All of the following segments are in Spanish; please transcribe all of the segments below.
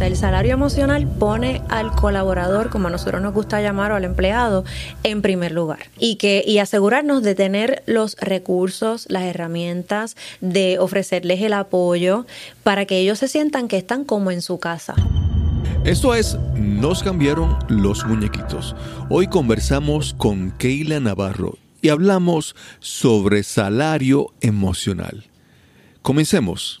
El salario emocional pone al colaborador, como a nosotros nos gusta llamar, o al empleado, en primer lugar. Y, que, y asegurarnos de tener los recursos, las herramientas, de ofrecerles el apoyo para que ellos se sientan que están como en su casa. Esto es Nos cambiaron los muñequitos. Hoy conversamos con Keila Navarro y hablamos sobre salario emocional. Comencemos.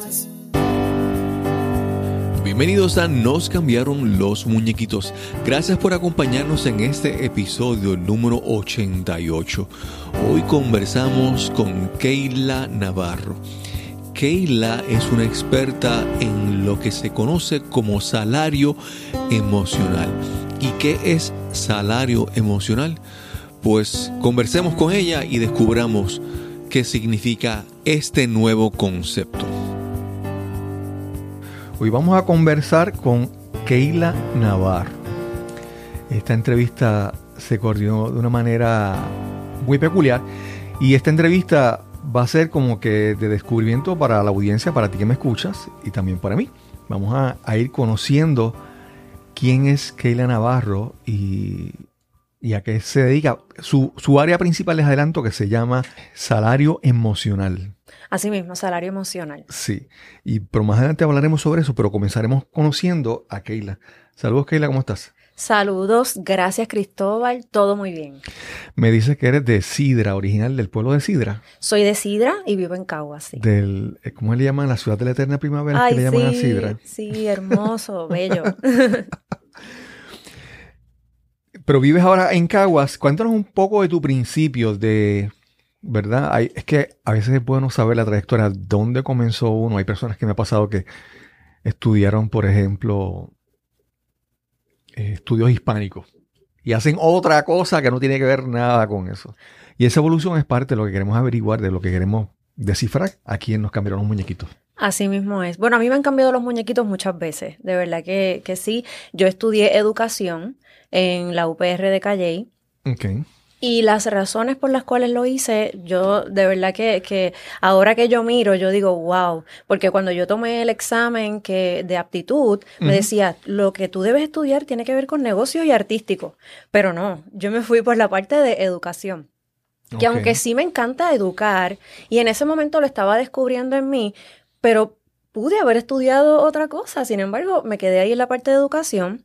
Bienvenidos a Nos cambiaron los muñequitos. Gracias por acompañarnos en este episodio número 88. Hoy conversamos con Keila Navarro. Keila es una experta en lo que se conoce como salario emocional. ¿Y qué es salario emocional? Pues conversemos con ella y descubramos qué significa este nuevo concepto. Hoy vamos a conversar con Keila Navarro. Esta entrevista se coordinó de una manera muy peculiar y esta entrevista va a ser como que de descubrimiento para la audiencia, para ti que me escuchas y también para mí. Vamos a, a ir conociendo quién es Keila Navarro y, a qué se dedica. Su, área principal es adelanto que se llama salario emocional. Así mismo, salario emocional. Sí, y pero más adelante hablaremos sobre eso, pero comenzaremos conociendo a Keila. Saludos Keila, ¿cómo estás? Saludos, gracias Cristóbal, todo muy bien. Me dices que eres de Sidra, original del pueblo de Sidra. Soy de Sidra y vivo en Caguas, sí. Del, eh, ¿Cómo le llaman? La ciudad de la eterna primavera, Ay, que le llaman a Sidra. Sí, hermoso, bello. Pero vives ahora en Caguas. Cuéntanos un poco de tu principio, de, ¿verdad? es que a veces es bueno saber la trayectoria, dónde comenzó uno. Hay personas que me ha pasado que estudiaron, por ejemplo, eh, estudios hispánicos y hacen otra cosa que no tiene que ver nada con eso. Y esa evolución es parte de lo que queremos averiguar, de lo que queremos descifrar a quién nos cambiaron los muñequitos. Así mismo es. Bueno, a mí me han cambiado los muñequitos muchas veces, de verdad que, que sí. Yo estudié educación en la UPR de Calley. Okay. Y las razones por las cuales lo hice, yo de verdad que, que, ahora que yo miro, yo digo, wow, porque cuando yo tomé el examen que, de aptitud, me decía, lo que tú debes estudiar tiene que ver con negocios y artístico, pero no, yo me fui por la parte de educación. Que aunque sí me encanta educar, y en ese momento lo estaba descubriendo en mí, pero pude haber estudiado otra cosa, sin embargo, me quedé ahí en la parte de educación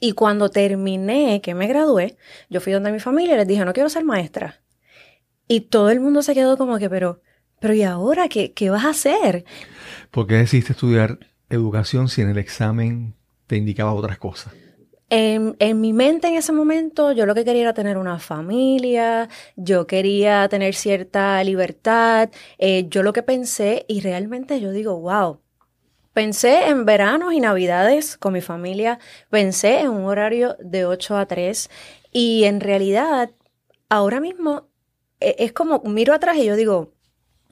y cuando terminé, que me gradué, yo fui donde mi familia y les dije, no quiero ser maestra. Y todo el mundo se quedó como que, pero, pero ¿y ahora qué, qué vas a hacer? ¿Por qué decidiste estudiar educación si en el examen te indicaba otras cosas? En, en, mi mente en ese momento yo lo que quería era tener una familia, yo quería tener cierta libertad, eh, yo lo que pensé y realmente yo digo, wow, Pensé en veranos y navidades con mi familia, pensé en un horario de 8 a 3 y en realidad ahora mismo e, es como miro atrás y yo digo,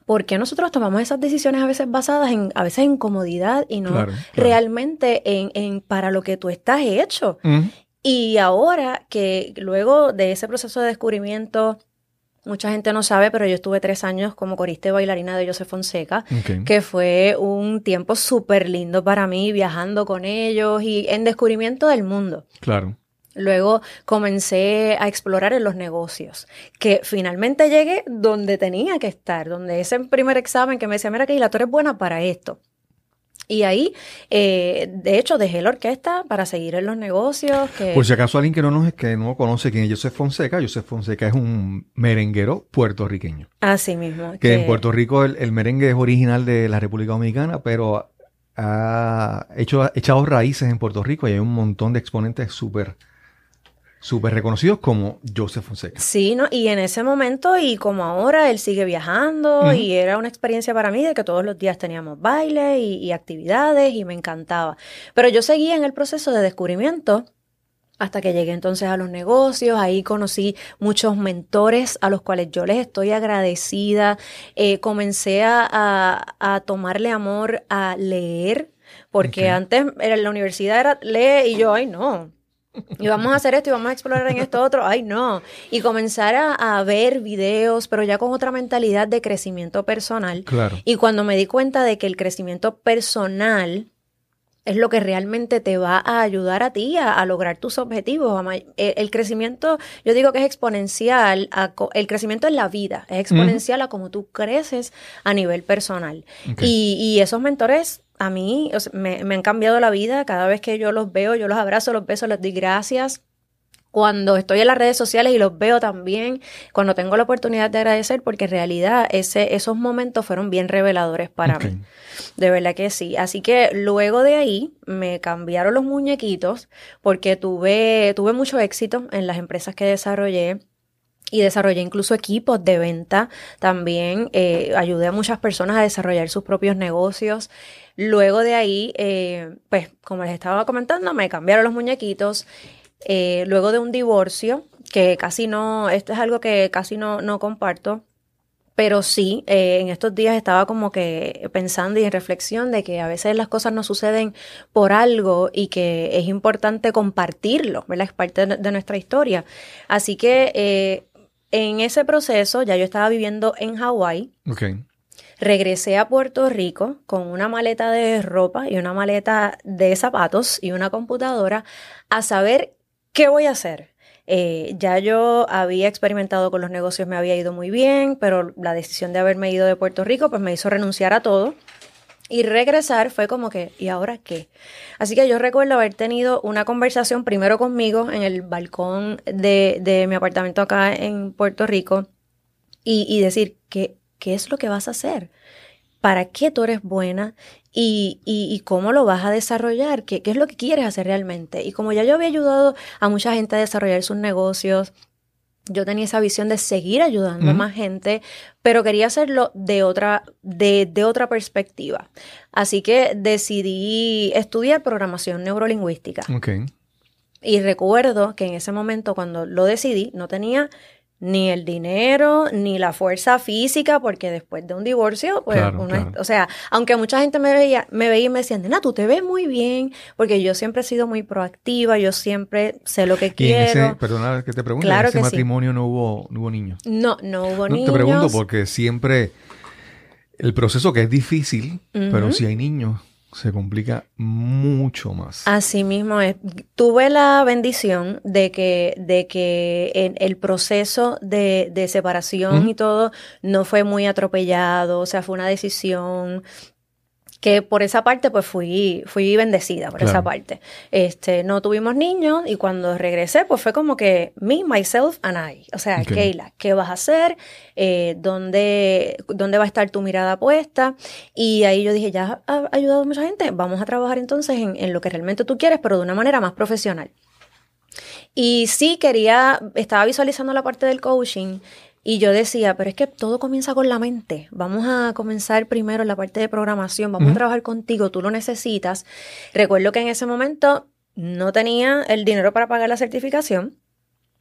¿por qué nosotros tomamos esas decisiones a veces basadas en, a veces en comodidad y no realmente en, en, para lo que tú estás hecho? Y ahora que luego de ese proceso de descubrimiento, Mucha gente no sabe, pero yo estuve tres años como corista y bailarina de José Fonseca, que fue un tiempo súper lindo para mí, viajando con ellos y en descubrimiento del mundo. Claro. Luego comencé a explorar en los negocios, que finalmente llegué donde tenía que estar, donde ese primer examen que me decía, mira que la tú eres buena para esto. Y ahí, eh, de hecho, dejé la orquesta para seguir en los negocios. Por si acaso alguien que no, nos, que no conoce quién es Joseph Fonseca, Joseph Fonseca es un merenguero puertorriqueño. Así mismo. Que, en Puerto Rico el, merengue es original de la República Dominicana, pero ha hecho, echado raíces en Puerto Rico y hay un montón de exponentes súper súper reconocidos como Joseph Fonseca. Sí, ¿no? y en ese momento y como ahora él sigue viajando y era una experiencia para mí de que todos los días teníamos baile y, actividades y me encantaba. Pero yo seguía en el proceso de descubrimiento hasta que llegué entonces a los negocios, ahí conocí muchos mentores a los cuales yo les estoy agradecida, eh, comencé a, a, tomarle amor a leer, porque antes en la universidad era lee y yo, ay no, y vamos a hacer esto y vamos a explorar en esto otro, ay no, y comenzar a, a, ver videos, pero ya con otra mentalidad de crecimiento personal. Claro. Y cuando me di cuenta de que el crecimiento personal es lo que realmente te va a ayudar a ti a, lograr tus objetivos. El, crecimiento, yo digo que es exponencial, el crecimiento en la vida es exponencial a cómo tú creces a nivel personal. Y, esos mentores a mí me, me han cambiado la vida. Cada vez que yo los veo, yo los abrazo, los beso, les doy gracias cuando estoy en las redes sociales y los veo también, cuando tengo la oportunidad de agradecer, porque en realidad ese, esos momentos fueron bien reveladores para mí. De verdad que sí. Así que luego de ahí me cambiaron los muñequitos porque tuve, tuve mucho éxito en las empresas que desarrollé y desarrollé incluso equipos de venta. También eh, ayudé a muchas personas a desarrollar sus propios negocios. Luego de ahí, eh, pues como les estaba comentando, me cambiaron los muñequitos eh, luego de un divorcio, que casi no, esto es algo que casi no, no comparto, pero sí, eh, en estos días estaba como que pensando y en reflexión de que a veces las cosas no suceden por algo y que es importante compartirlo, ¿verdad? Es parte de, nuestra historia. Así que en ese proceso ya yo estaba viviendo en Hawái. Regresé a Puerto Rico con una maleta de ropa y una maleta de zapatos y una computadora a saber ¿Qué voy a hacer? Eh, ya yo había experimentado con los negocios, me había ido muy bien, pero la decisión de haberme ido de Puerto Rico pues me hizo renunciar a todo. Y regresar fue como que, ¿y ahora qué? Así que yo recuerdo haber tenido una conversación primero conmigo en el balcón de, mi apartamento acá en Puerto Rico y, decir, ¿qué, ¿qué es lo que vas a hacer? ¿Para qué tú eres buena? y, y, cómo lo vas a desarrollar, ¿Qué, qué es lo que quieres hacer realmente. Y como ya yo había ayudado a mucha gente a desarrollar sus negocios, yo tenía esa visión de seguir ayudando a más gente, pero quería hacerlo de otra, de, de, otra perspectiva. Así que decidí estudiar programación neurolingüística. Okay. Y recuerdo que en ese momento, cuando lo decidí, no tenía ni el dinero, ni la fuerza física, porque después de un divorcio, pues uno o sea, aunque mucha gente me veía, me veía y me decía, nena, tú te ves muy bien, porque yo siempre he sido muy proactiva, yo siempre sé lo que quiero. Ese, perdona que te pregunte, en ese matrimonio no hubo, no hubo niños. No, no hubo niños. Te pregunto porque siempre el proceso que es difícil, pero si hay niños, se complica mucho más. Así mismo es. Tuve la bendición de que, de que en el proceso de, de separación y todo no fue muy atropellado, o sea, fue una decisión que por esa parte pues fui, fui bendecida por esa parte. Este, no tuvimos niños y cuando regresé pues fue como que me, myself and I. O sea, Keila, ¿qué vas a hacer? Eh, ¿dónde, ¿Dónde va a estar tu mirada puesta? Y ahí yo dije, ya ha ayudado a mucha gente, vamos a trabajar entonces en, en lo que realmente tú quieres, pero de una manera más profesional. Y sí quería, estaba visualizando la parte del coaching y yo decía, pero es que todo comienza con la mente. Vamos a comenzar primero en la parte de programación, vamos a trabajar contigo, tú lo necesitas. Recuerdo que en ese momento no tenía el dinero para pagar la certificación.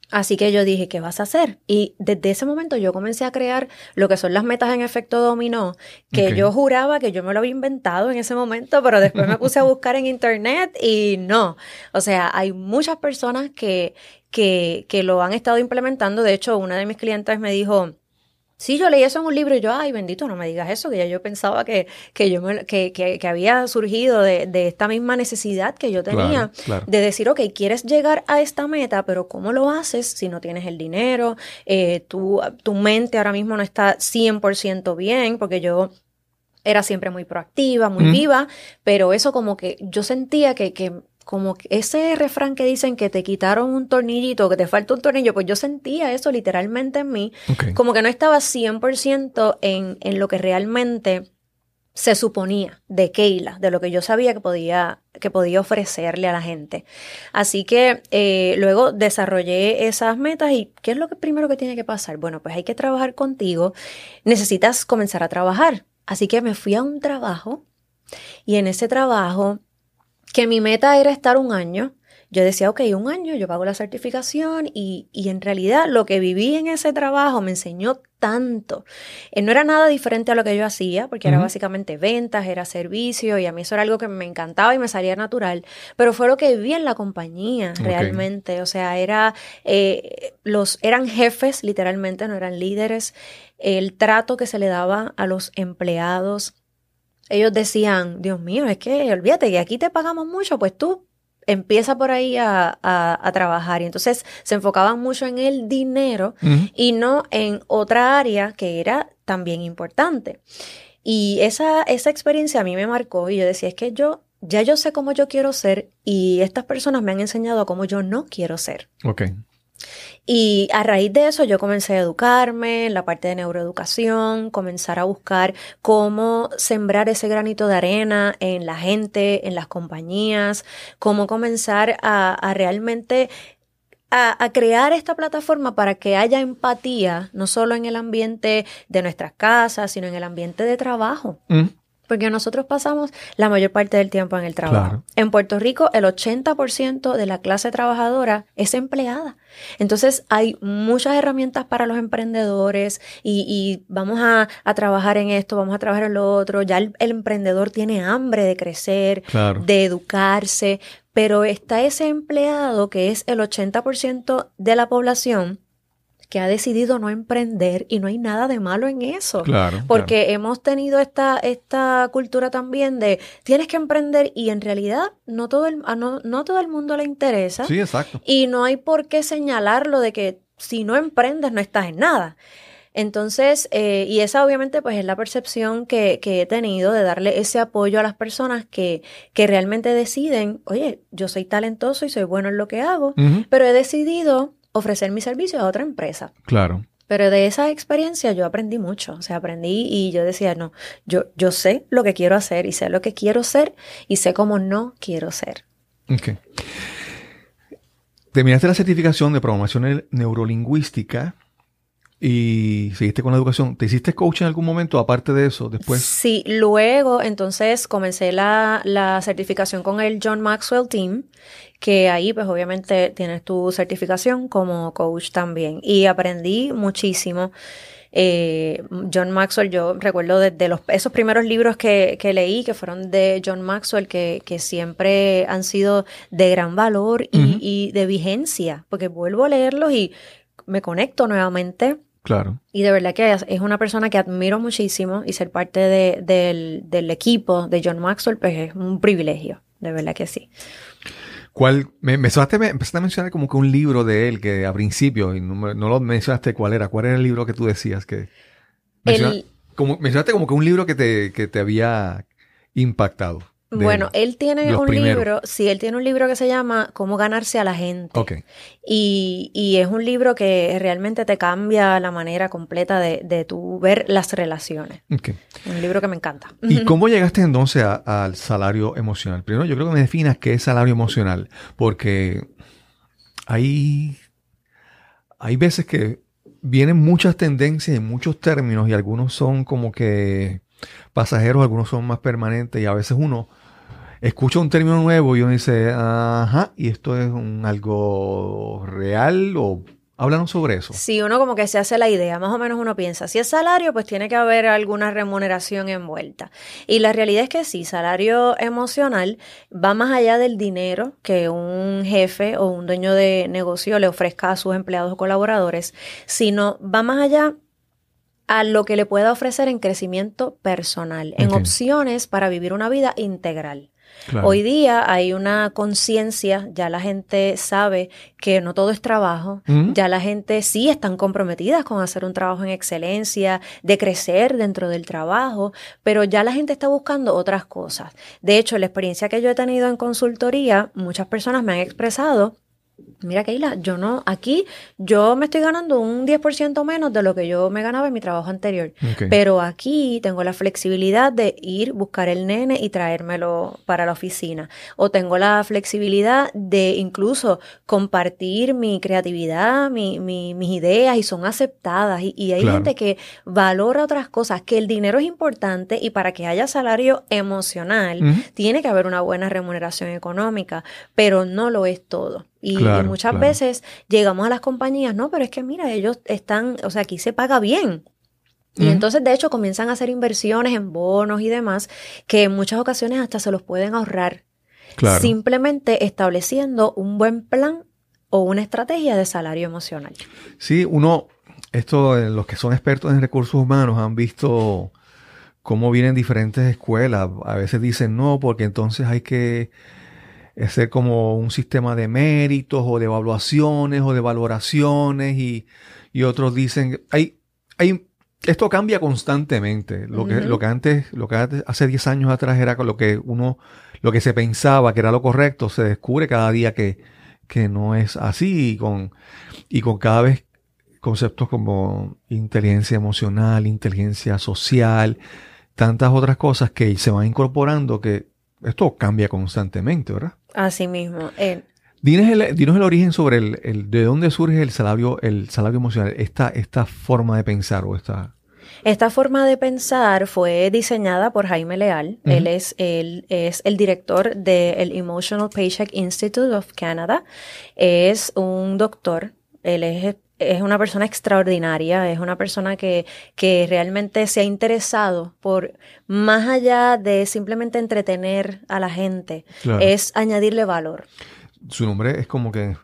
Así que yo dije, ¿qué vas a hacer? Y desde ese momento yo comencé a crear lo que son las metas en efecto dominó, que yo juraba que yo me lo había inventado en ese momento, pero después me puse a buscar en internet y no. O sea, hay muchas personas que, que, que lo han estado implementando. De hecho, una de mis clientes me dijo, Sí, yo leí eso en un libro y yo, ay, bendito, no me digas eso, que ya yo pensaba que, que yo que, que, había surgido de, de, esta misma necesidad que yo tenía de decir, ok, quieres llegar a esta meta, pero ¿cómo lo haces si no tienes el dinero? Eh, tu, tu mente ahora mismo no está 100% bien, porque yo era siempre muy proactiva, muy viva, pero eso como que yo sentía que, que como ese refrán que dicen que te quitaron un tornillito, que te falta un tornillo, pues yo sentía eso literalmente en mí, como que no estaba 100% en, en lo que realmente se suponía de Keila, de lo que yo sabía que podía, que podía ofrecerle a la gente. Así que eh, luego desarrollé esas metas y ¿qué es lo que primero que tiene que pasar? Bueno, pues hay que trabajar contigo, necesitas comenzar a trabajar. Así que me fui a un trabajo y en ese trabajo que mi meta era estar un año yo decía, ok, un año yo pago la certificación y, y en realidad lo que viví en ese trabajo me enseñó tanto. Eh, no era nada diferente a lo que yo hacía, porque era básicamente ventas, era servicio, y a mí eso era algo que me encantaba y me salía natural, pero fue lo que viví en la compañía realmente. O sea, era, eh, los, eran jefes, literalmente, no eran líderes. El trato que se le daba a los empleados. Ellos decían, Dios mío, es que olvídate que aquí te pagamos mucho, pues tú empieza por ahí a, trabajar. Y entonces se enfocaban mucho en el dinero y no en otra área que era también importante. Y esa, esa experiencia a mí me marcó y yo decía, es que yo ya yo sé cómo yo quiero ser y estas personas me han enseñado cómo yo no quiero ser. Ok. Y a raíz de eso yo comencé a educarme en la parte de neuroeducación, comenzar a buscar cómo sembrar ese granito de arena en la gente, en las compañías, cómo comenzar a, realmente a, crear esta plataforma para que haya empatía, no solo en el ambiente de nuestras casas, sino en el ambiente de trabajo. Mm. Porque nosotros pasamos la mayor parte del tiempo en el trabajo. En Puerto Rico, el 80% de la clase trabajadora es empleada. Entonces, hay muchas herramientas para los emprendedores y, vamos a, trabajar en esto, vamos a trabajar en lo otro. Ya el, emprendedor tiene hambre de crecer, de educarse, pero está ese empleado que es el 80% de la población que ha decidido no emprender y no hay nada de malo en eso. Claro. Porque hemos tenido esta, esta cultura también de tienes que emprender y en realidad no todo, el, no, no todo el mundo le interesa. Sí, exacto. Y no hay por qué señalarlo de que si no emprendes no estás en nada. Entonces, eh, y esa obviamente pues es la percepción que, que, he tenido de darle ese apoyo a las personas que, que realmente deciden, oye, yo soy talentoso y soy bueno en lo que hago, pero he decidido ofrecer mi servicio a otra empresa. Claro. Pero de esa experiencia yo aprendí mucho, o sea, aprendí y yo decía, no, yo, yo sé lo que quiero hacer y sé lo que quiero ser y sé cómo no quiero ser. Ok. Terminaste la certificación de programación neurolingüística y seguiste con la educación. ¿Te hiciste coach en algún momento aparte de eso después? Sí, luego entonces comencé la, la certificación con el John Maxwell Team, que ahí pues obviamente tienes tu certificación como coach también. Y aprendí muchísimo. Eh, John Maxwell, yo recuerdo desde los, esos primeros libros que, que, leí, que fueron de John Maxwell, que, que siempre han sido de gran valor y, y de vigencia, porque vuelvo a leerlos y me conecto nuevamente Claro. Y de verdad que es una persona que admiro muchísimo y ser parte de, del, equipo de John Maxwell, pues es un privilegio, de verdad que sí. ¿Cuál? Me, empezaste, a mencionar como que un libro de él que a principio, y no, lo mencionaste cuál era, cuál era el libro que tú decías que... como, mencionaste como que un libro que te, que te había impactado. Bueno, él tiene un libro, sí, él tiene un libro que se llama Cómo ganarse a la gente. Y, y es un libro que realmente te cambia la manera completa de, de tu ver las relaciones. Un libro que me encanta. ¿Y cómo llegaste entonces al salario emocional? Primero, yo creo que me definas qué es salario emocional, porque hay, hay veces que vienen muchas tendencias y muchos términos y algunos son como que pasajeros, algunos son más permanentes y a veces uno escucha un término nuevo y uno dice, ajá, y esto es un algo real o háblanos sobre eso. Sí, uno como que se hace la idea, más o menos uno piensa, si es salario, pues tiene que haber alguna remuneración envuelta. Y la realidad es que sí, salario emocional va más allá del dinero que un jefe o un dueño de negocio le ofrezca a sus empleados o colaboradores, sino va más allá a lo que le pueda ofrecer en crecimiento personal, en opciones para vivir una vida integral. Hoy día hay una conciencia, ya la gente sabe que no todo es trabajo, ya la gente sí están comprometidas con hacer un trabajo en excelencia, de crecer dentro del trabajo, pero ya la gente está buscando otras cosas. De hecho, la experiencia que yo he tenido en consultoría, muchas personas me han expresado Mira, Keila, yo no, aquí yo me estoy ganando un 10% menos de lo que yo me ganaba en mi trabajo anterior. Pero aquí tengo la flexibilidad de ir, buscar el nene y traérmelo para la oficina. O tengo la flexibilidad de incluso compartir mi creatividad, mi- mi- mis ideas y son aceptadas. Y, y hay Claro. gente que valora otras cosas, que el dinero es importante y para que haya salario emocional tiene que haber una buena remuneración económica, pero no lo es todo. Y, muchas claro. veces llegamos a las compañías, no, pero es que mira, ellos están, o sea, aquí se paga bien. Y entonces, de hecho, comienzan a hacer inversiones en bonos y demás, que en muchas ocasiones hasta se los pueden ahorrar, Claro. simplemente estableciendo un buen plan o una estrategia de salario emocional. Sí, uno, esto, los que son expertos en recursos humanos han visto cómo vienen diferentes escuelas. A veces dicen no, porque entonces hay que hacer como un sistema de méritos o de evaluaciones o de valoraciones y, y otros dicen, hay, hay, esto cambia constantemente. Lo que, Ujú. lo que antes, lo que hace 10 años atrás era lo que uno, lo que se pensaba que era lo correcto, se descubre cada día que, que no es así y con, y con cada vez conceptos como inteligencia emocional, inteligencia social, tantas otras cosas que se van incorporando que esto cambia constantemente, ¿verdad? Así mismo. eh, Dinos el, dinos el origen sobre el, el- de dónde surge el salario, el salario emocional, esta, esta forma de pensar o esta. Esta forma de pensar fue diseñada por Jaime Leal. Él, es, él es el director del Emotional Paycheck Institute of Canada. Es un doctor. Él es, es una persona extraordinaria. Es una persona que, que realmente se ha interesado por, más allá de simplemente entretener a la gente, Claro. es añadirle valor. Su nombre es como que,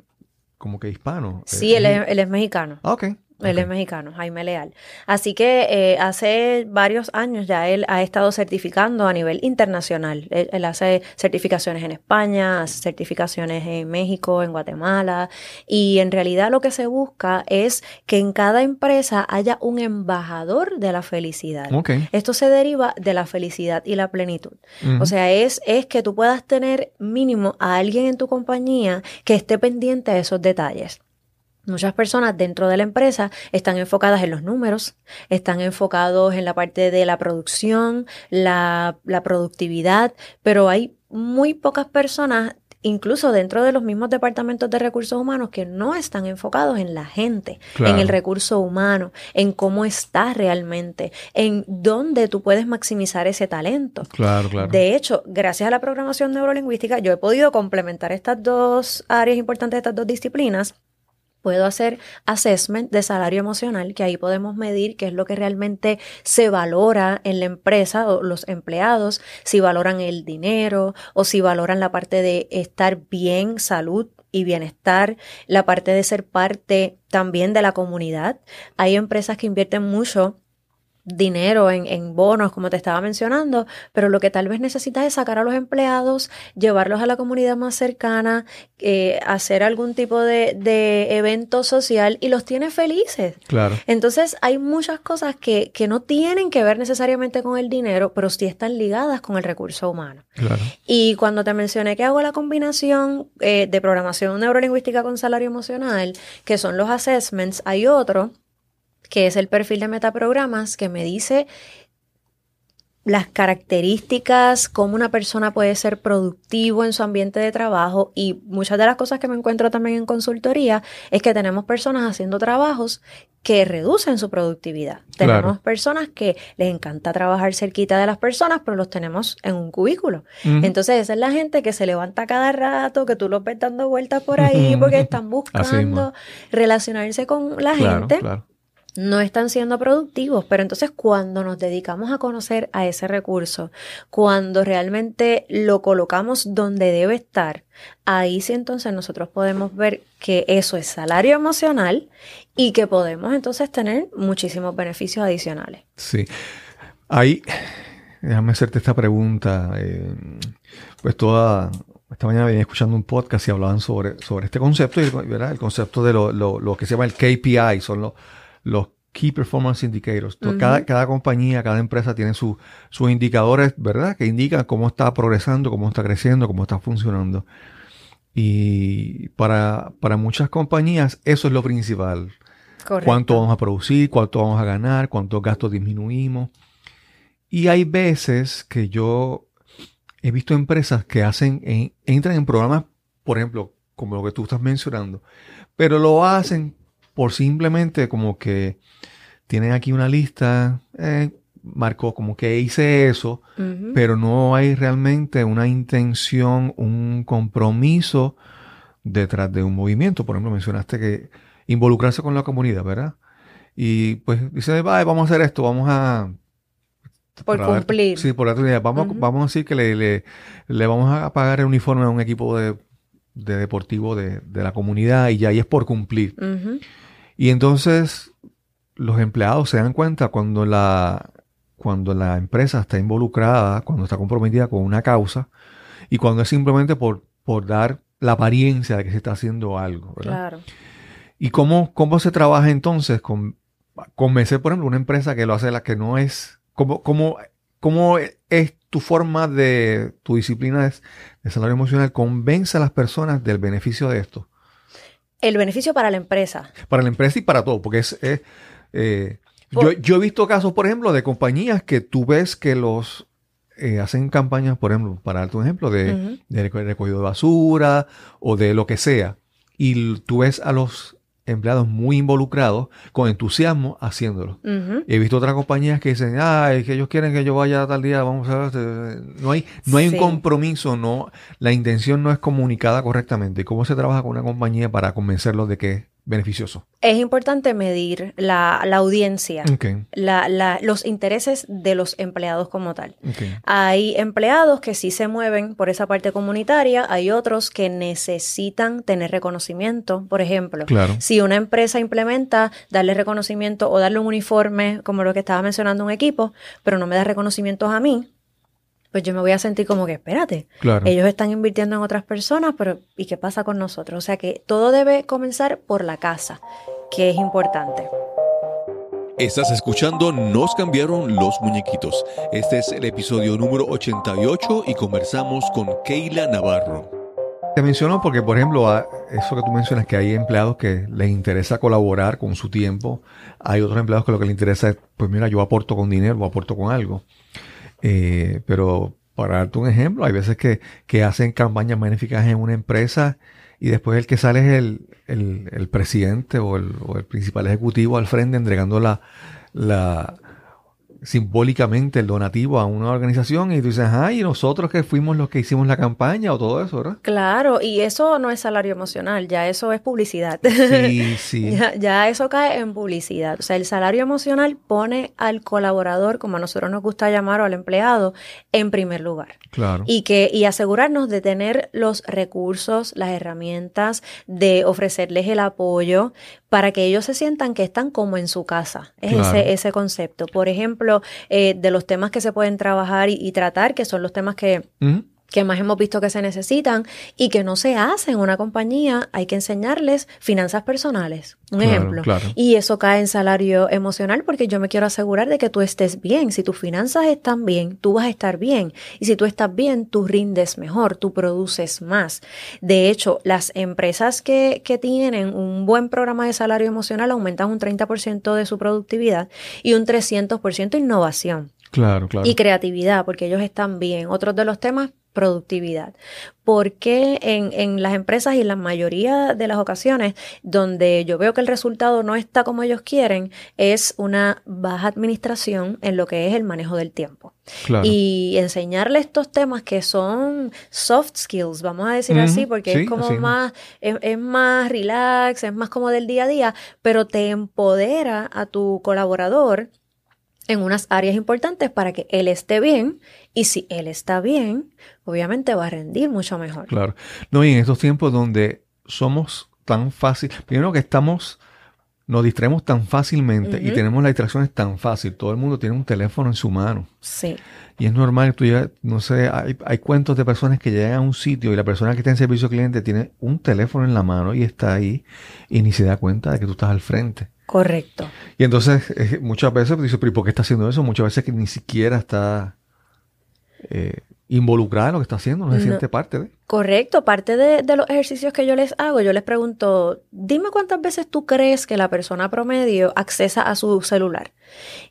como que hispano. Sí, Eh, él es, él es mexicano. Ah, ok. Él es mexicano, Jaime Leal. Así que eh, hace varios años ya él ha estado certificando a nivel internacional. Él, él hace certificaciones en España, hace certificaciones en México, en Guatemala. Y en realidad lo que se busca es que en cada empresa haya un embajador de la felicidad. Esto se deriva de la felicidad y la plenitud. O sea, es, es que tú puedas tener mínimo a alguien en tu compañía que esté pendiente de esos detalles. Muchas personas dentro de la empresa están enfocadas en los números, están enfocados en la parte de la producción, la, la productividad, pero hay muy pocas personas, incluso dentro de los mismos departamentos de recursos humanos, que no están enfocados en la gente, Claro. en el recurso humano, en cómo está realmente, en dónde tú puedes maximizar ese talento. Claro, claro. De hecho, gracias a la programación neurolingüística, yo he podido complementar estas dos áreas importantes, estas dos disciplinas. Puedo hacer assessment de salario emocional, que ahí podemos medir qué es lo que realmente se valora en la empresa o los empleados, si valoran el dinero o si valoran la parte de estar bien, salud y bienestar, la parte de ser parte también de la comunidad. Hay empresas que invierten mucho dinero en, en bonos, como te estaba mencionando, pero lo que tal vez necesitas es sacar a los empleados, llevarlos a la comunidad más cercana, eh, hacer algún tipo de, de evento social y los tiene felices. Claro. Entonces hay muchas cosas que, que no tienen que ver necesariamente con el dinero, pero sí están ligadas con el recurso humano. Claro. Y cuando te mencioné que hago la combinación eh, de programación neurolingüística con salario emocional, que son los assessments, hay otro que es el perfil de metaprogramas que me dice las características, cómo una persona puede ser productivo en su ambiente de trabajo y muchas de las cosas que me encuentro también en consultoría es que tenemos personas haciendo trabajos que reducen su productividad. Claro. Tenemos personas que les encanta trabajar cerquita de las personas, pero los tenemos en un cubículo. Entonces, esa es la gente que se levanta cada rato, que tú los ves dando vueltas por ahí porque están buscando relacionarse con la Claro, gente claro. No están siendo productivos, pero entonces cuando nos dedicamos a conocer a ese recurso, cuando realmente lo colocamos donde debe estar, ahí sí entonces nosotros podemos ver que eso es salario emocional y que podemos entonces tener muchísimos beneficios adicionales. Sí. Ahí, déjame hacerte esta pregunta. eh, pues toda, esta mañana venía escuchando un podcast y hablaban sobre, sobre este concepto, y, ¿verdad? el concepto de lo, lo- lo que se llama el KPI, son los, los Key Performance Indicators. Cada, cada compañía, cada empresa tiene su- sus indicadores, ¿verdad? Que indican cómo está progresando, cómo está creciendo, cómo está funcionando. Y para, para muchas compañías eso es lo principal. Cuánto vamos a producir, cuánto vamos a ganar, cuántos gastos disminuimos. Y hay veces que yo he visto empresas que hacen, entran en programas, por ejemplo, como lo que tú estás mencionando, pero lo hacen por simplemente como que tienen aquí una lista, eh, marcó como que hice eso, pero no hay realmente una intención, un compromiso detrás de un movimiento. Por ejemplo, mencionaste que involucrarse con la comunidad, ¿verdad? Y pues dice, vamos a hacer esto, vamos a... Por cumplir. sí, por la Vamos, vamos a decir que le, le, vamos a pagar el uniforme a un equipo de, deportivo de, la comunidad y ya ahí es por cumplir. Y entonces los empleados se dan cuenta cuando la, cuando la empresa está involucrada, cuando está comprometida con una causa y cuando es simplemente por, por dar la apariencia de que se está haciendo algo. ¿verdad? Claro. ¿Y cómo, cómo se trabaja entonces con convencer, por ejemplo, una empresa que lo hace la que no es? ¿Cómo, cómo, cómo es tu forma de, tu disciplina de, salario emocional? Convence a las personas del beneficio de esto. El beneficio para la empresa. Para la empresa y para todo, porque es... Eh, yo, yo, he visto casos, por ejemplo, de compañías que tú ves que los eh, hacen campañas, por ejemplo, para darte un ejemplo, de, de recogido de basura o de lo que sea. Y tú ves a los empleados muy involucrados, con entusiasmo, haciéndolo. He visto otras compañías que dicen, ay, que ellos quieren que yo vaya tal día, vamos a ver. No hay, no hay un compromiso, no, la intención no es comunicada correctamente. ¿Cómo se trabaja con una compañía para convencerlos de que beneficioso. Es importante medir la, audiencia, los intereses de los empleados como tal. Hay empleados que sí se mueven por esa parte comunitaria, hay otros que necesitan tener reconocimiento. Por ejemplo, si una empresa implementa darle reconocimiento o darle un uniforme, como lo que estaba mencionando un equipo, pero no me da reconocimientos a mí, pues yo me voy a sentir como que, espérate, ellos están invirtiendo en otras personas, pero ¿y qué pasa con nosotros? O sea que todo debe comenzar por la casa, que es importante. Estás escuchando Nos cambiaron los muñequitos. Este es el episodio número 88 y conversamos con Keila Navarro. Te menciono porque, por ejemplo, eso que tú mencionas, que hay empleados que les interesa colaborar con su tiempo. Hay otros empleados que lo que les interesa es, pues mira, yo aporto con dinero o aporto con algo. Eh, pero para darte un ejemplo, hay veces que, que, hacen campañas magníficas en una empresa y después el que sale es el, el, el presidente o el, o el, principal ejecutivo al frente entregando la, la, simbólicamente el donativo a una organización y tú dices, ay, nosotros que fuimos los que hicimos la campaña o todo eso, ¿verdad? Claro, y eso no es salario emocional, ya eso es publicidad. Sí, sí. ya, eso cae en publicidad. O sea, el salario emocional pone al colaborador, como a nosotros nos gusta llamar, o al empleado, en primer lugar. Claro. Y, que, y asegurarnos de tener los recursos, las herramientas, de ofrecerles el apoyo para que ellos se sientan que están como en su casa. Es ese, ese concepto. Por ejemplo, eh, de los temas que se pueden trabajar y, tratar, que son los temas que que más hemos visto que se necesitan y que no se hacen en una compañía, hay que enseñarles finanzas personales, un ejemplo. Y eso cae en salario emocional porque yo me quiero asegurar de que tú estés bien. Si tus finanzas están bien, tú vas a estar bien. Y si tú estás bien, tú rindes mejor, tú produces más. De hecho, las empresas que, que tienen un buen programa de salario emocional aumentan un 30% de su productividad y un 300% innovación. Claro, claro. Y creatividad, porque ellos están bien. Otros de los temas, productividad. Porque en, en, las empresas y en la mayoría de las ocasiones donde yo veo que el resultado no está como ellos quieren, es una baja administración en lo que es el manejo del tiempo. Y enseñarle estos temas que son soft skills, vamos a decir así, porque es como más, es, es más relax, es más como del día a día, pero te empodera a tu colaborador en unas áreas importantes para que él esté bien y si él está bien, obviamente va a rendir mucho mejor. Claro. No, y en estos tiempos donde somos tan fácil, primero que estamos, nos distraemos tan fácilmente y tenemos las distracciones tan fácil, todo el mundo tiene un teléfono en su mano. Sí. Y es normal, tú ya, no sé, hay, hay cuentos de personas que llegan a un sitio y la persona que está en servicio cliente tiene un teléfono en la mano y está ahí y ni se da cuenta de que tú estás al frente. Correcto. Y entonces muchas veces dice, pero ¿y por qué está haciendo eso? Muchas veces que ni siquiera está eh, involucrada en lo que está haciendo, no se siente parte de. Correcto, parte de, los ejercicios que yo les hago, yo les pregunto, dime cuántas veces tú crees que la persona promedio accesa a su celular.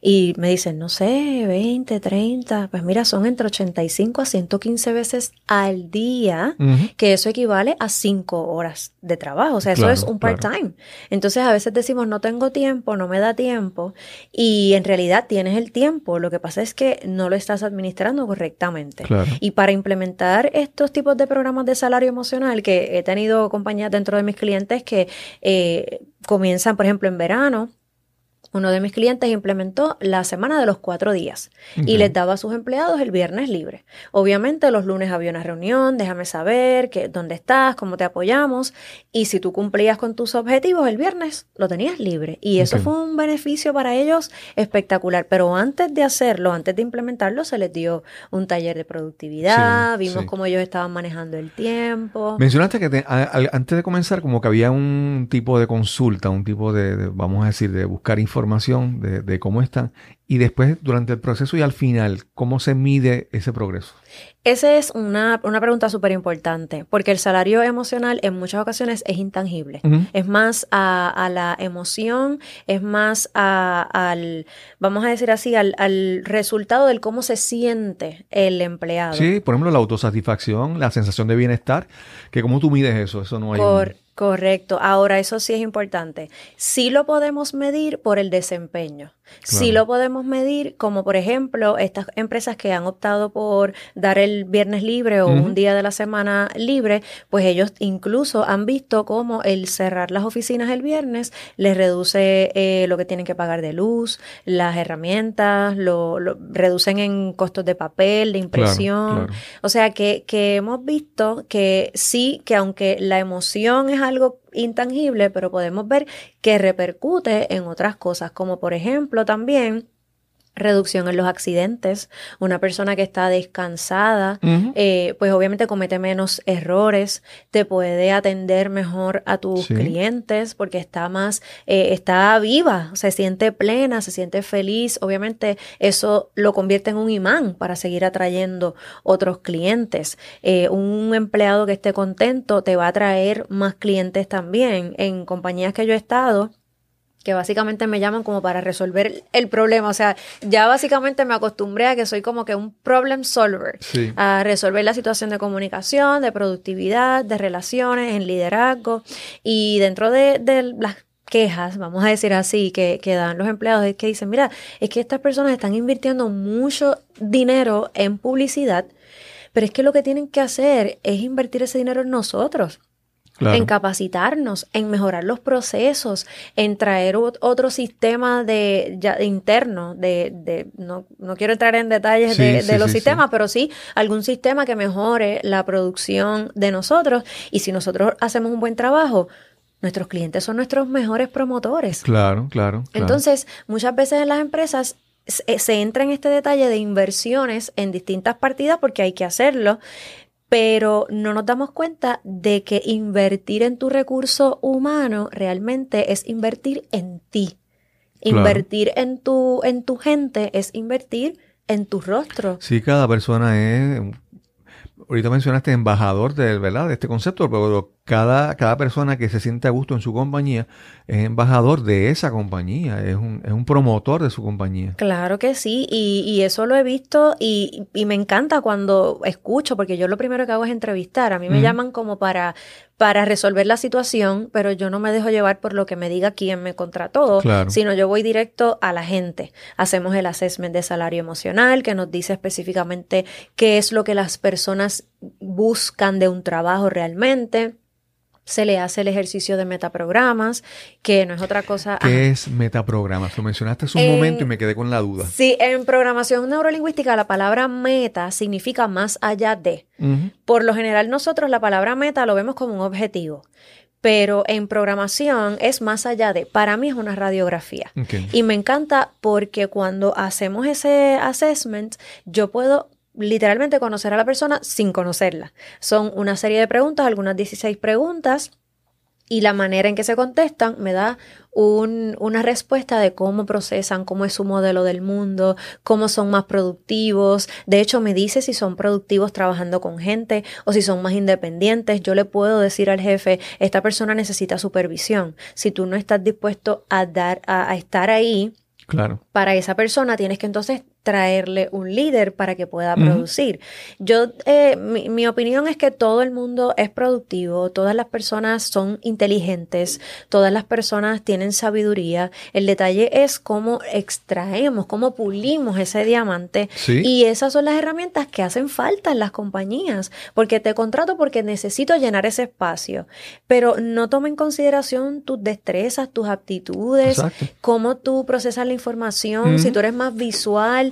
Y me dicen, no sé, 20, 30, pues mira, son entre 85 a 115 veces al día, que eso equivale a 5 horas de trabajo, o sea, eso es un part-time. Entonces a veces decimos, no tengo tiempo, no me da tiempo, y en realidad tienes el tiempo, lo que pasa es que no lo estás administrando correctamente. Y para implementar estos tipos de programas, de salario emocional que he tenido compañías dentro de mis clientes que eh, comienzan, por ejemplo, en verano uno de mis clientes implementó la semana de los cuatro días y les daba a sus empleados el viernes libre. Obviamente los lunes había una reunión, déjame saber que, dónde estás, cómo te apoyamos y si tú cumplías con tus objetivos el viernes lo tenías libre y eso fue un beneficio para ellos espectacular. Pero antes de hacerlo, antes de implementarlo, se les dio un taller de productividad, vimos cómo ellos estaban manejando el tiempo. Mencionaste que antes de comenzar como que había un tipo de consulta, un tipo de vamos a decir, de buscar información información de, cómo están y después durante el proceso y al final, ¿cómo se mide ese progreso? Esa es una, pregunta súper importante, porque el salario emocional en muchas ocasiones es intangible. Es más a, la emoción, es más al, vamos a decir así, al, resultado del cómo se siente el empleado. Sí, por ejemplo, la autosatisfacción, la sensación de bienestar, que cómo tú mides eso, eso no hay... Correcto. Ahora, eso sí es importante. Sí lo podemos medir por el desempeño. Sí lo podemos medir como, por ejemplo, estas empresas que han optado por dar el viernes libre o un día de la semana libre, pues ellos incluso han visto cómo el cerrar las oficinas el viernes les reduce eh, lo que tienen que pagar de luz, las herramientas, lo, reducen en costos de papel, de impresión. O sea que, que hemos visto que sí, que aunque la emoción es algo intangible, pero podemos ver que repercute en otras cosas, como por ejemplo también reducción en los accidentes. Una persona que está descansada, eh, pues obviamente comete menos errores, te puede atender mejor a tus clientes porque está más, eh, está viva, se siente plena, se siente feliz. Obviamente eso lo convierte en un imán para seguir atrayendo otros clientes. Eh, un empleado que esté contento te va a traer más clientes también. En compañías que yo he estado, que básicamente me llaman como para resolver el problema. O sea, ya básicamente me acostumbré a que soy como que un problem solver, a resolver la situación de comunicación, de productividad, de relaciones, en liderazgo. Y dentro de, las quejas, vamos a decir así, que, que, dan los empleados es que dicen, mira, es que estas personas están invirtiendo mucho dinero en publicidad, pero es que lo que tienen que hacer es invertir ese dinero en nosotros en capacitarnos, en mejorar los procesos, en traer otro sistema de, interno, de, no, quiero entrar en detalles de, los sistemas, pero sí algún sistema que mejore la producción de nosotros. Y si nosotros hacemos un buen trabajo, nuestros clientes son nuestros mejores promotores. Claro, claro. Entonces, muchas veces en las empresas se, se entra en este detalle de inversiones en distintas partidas porque hay que hacerlo pero no nos damos cuenta de que invertir en tu recurso humano realmente es invertir en ti. Invertir en tu, en tu gente es invertir en tu rostro. Sí, cada persona es ahorita mencionaste embajador de, ¿verdad? de este concepto, pero cada, cada persona que se siente a gusto en su compañía es embajador de esa compañía, es un, es un promotor de su compañía. Claro que sí, y, y eso lo he visto y, y, me encanta cuando escucho, porque yo lo primero que hago es entrevistar. A mí me llaman como para, para resolver la situación, pero yo no me dejo llevar por lo que me diga quién me contrató, sino yo voy directo a la gente. Hacemos el assessment de salario emocional que nos dice específicamente qué es lo que las personas buscan de un trabajo realmente se le hace el ejercicio de metaprogramas, que no es otra cosa. ¿Qué es metaprogramas? Lo mencionaste hace un momento y me quedé con la duda. Sí, en programación neurolingüística la palabra meta significa más allá de. Por lo general nosotros la palabra meta lo vemos como un objetivo. Pero en programación es más allá de, para mí es una radiografía. Y me encanta porque cuando hacemos ese assessment, yo puedo literalmente conocer a la persona sin conocerla. Son una serie de preguntas, algunas 16 preguntas. y la manera en que se contestan me da un, una respuesta de cómo procesan, cómo es su modelo del mundo, cómo son más productivos. De hecho, me dice si son productivos trabajando con gente o si son más independientes. Yo le puedo decir al jefe, esta persona necesita supervisión. Si tú no estás dispuesto a dar, a, a estar ahí, Claro. para esa persona tienes que entonces traerle un líder para que pueda producir. Yo, eh, mi, mi opinión es que todo el mundo es productivo, todas las personas son inteligentes, todas las personas tienen sabiduría. El detalle es cómo extraemos, cómo pulimos ese diamante. Sí. Y esas son las herramientas que hacen falta en las compañías, porque te contrato porque necesito llenar ese espacio, pero no toma en consideración tus destrezas, tus aptitudes, Exacto. cómo tú procesas la información, si tú eres más visual,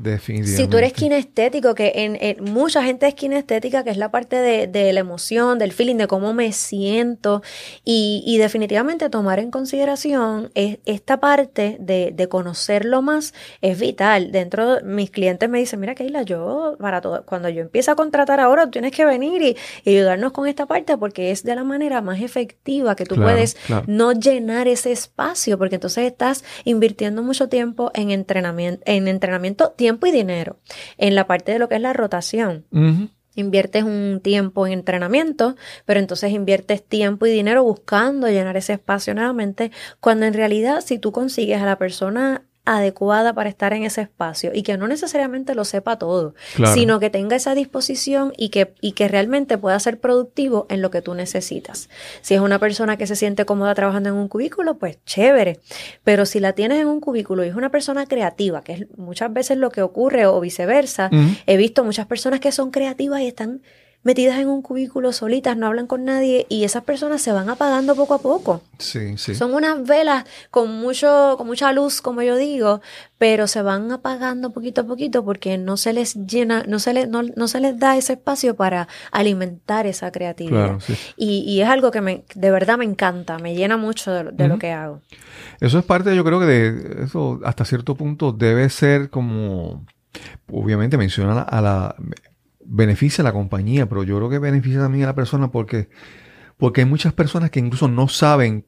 Definitivamente. si tú eres kinestético, que en, en- mucha gente es kinestética, que es la parte de, de la emoción, del feeling, de cómo me siento, y, y definitivamente tomar en consideración es- esta parte de, de conocerlo más es vital. Dentro de mis clientes me dicen, mira Keila, yo para todo, cuando yo empiezo a contratar ahora, tú tienes que venir y, y ayudarnos con esta parte porque es de la manera más efectiva que tú Claro, puedes claro. no llenar ese espacio, porque entonces estás invirtiendo mucho tiempo en entrenamiento, en entrenamiento, tiempo y dinero, en la parte de lo que es la rotación. Inviertes un tiempo en entrenamiento, pero entonces inviertes tiempo y dinero buscando llenar ese espacio nuevamente, cuando en realidad si tú consigues a la persona adecuada para estar en ese espacio y que no necesariamente lo sepa todo, Claro. sino que tenga esa disposición y que, y que realmente pueda ser productivo en lo que tú necesitas. Si es una persona que se siente cómoda trabajando en un cubículo, pues chévere. Pero si la tienes en un cubículo y es una persona creativa, que es muchas veces lo que ocurre o viceversa, he visto muchas personas que son creativas y están metidas en un cubículo solitas, no hablan con nadie y esas personas se van apagando poco a poco. Sí, sí. Son unas velas con mucho, con mucha luz, como yo digo, pero se van apagando poquito a poquito porque no se les llena, no se les, no, no se les da ese espacio para alimentar esa creatividad. Claro, sí. y, y es algo que me, de verdad me encanta, me llena mucho de, de lo que hago. Eso es parte, yo creo que de eso hasta cierto punto debe ser como, obviamente menciona a la- beneficia a la compañía, pero yo creo que beneficia también a la persona porque, porque hay muchas personas que incluso no saben,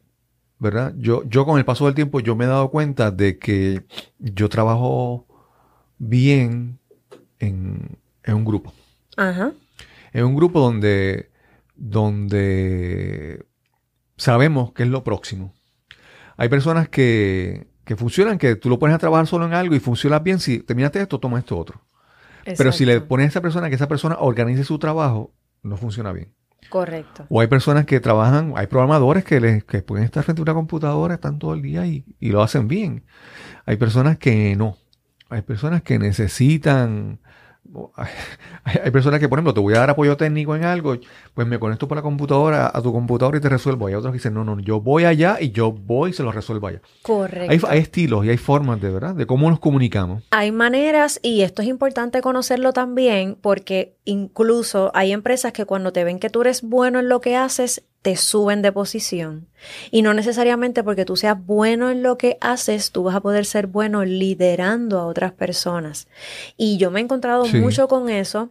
¿verdad? Yo, yo con el paso del tiempo yo me he dado cuenta de que yo trabajo bien en, en un grupo. Ajá. Es un grupo donde, donde sabemos qué es lo próximo. Hay personas que, que funcionan, que tú lo pones a trabajar solo en algo y funciona bien. Si terminaste esto, toma esto otro. Pero si le pones a esa persona que esa persona organice su trabajo, no funciona bien. Correcto. O hay personas que trabajan, hay programadores que, les, que pueden estar frente a una computadora, están todo el día y, y lo hacen bien. Hay personas que no. Hay personas que necesitan... Hay, personas que, por ejemplo, te voy a dar apoyo técnico en algo, pues me conecto por la computadora, a tu computadora y te resuelvo. Hay otros que dicen, no, no, yo voy allá y yo voy y se lo resuelvo allá. Correcto. Hay, hay estilos y hay formas de, ¿verdad? De cómo nos comunicamos. Hay maneras, y esto es importante conocerlo también, porque incluso hay empresas que cuando te ven que tú eres bueno en lo que haces, te suben de posición. Y no necesariamente porque tú seas bueno en lo que haces, tú vas a poder ser bueno liderando a otras personas. Y yo me he encontrado Sí. mucho con eso.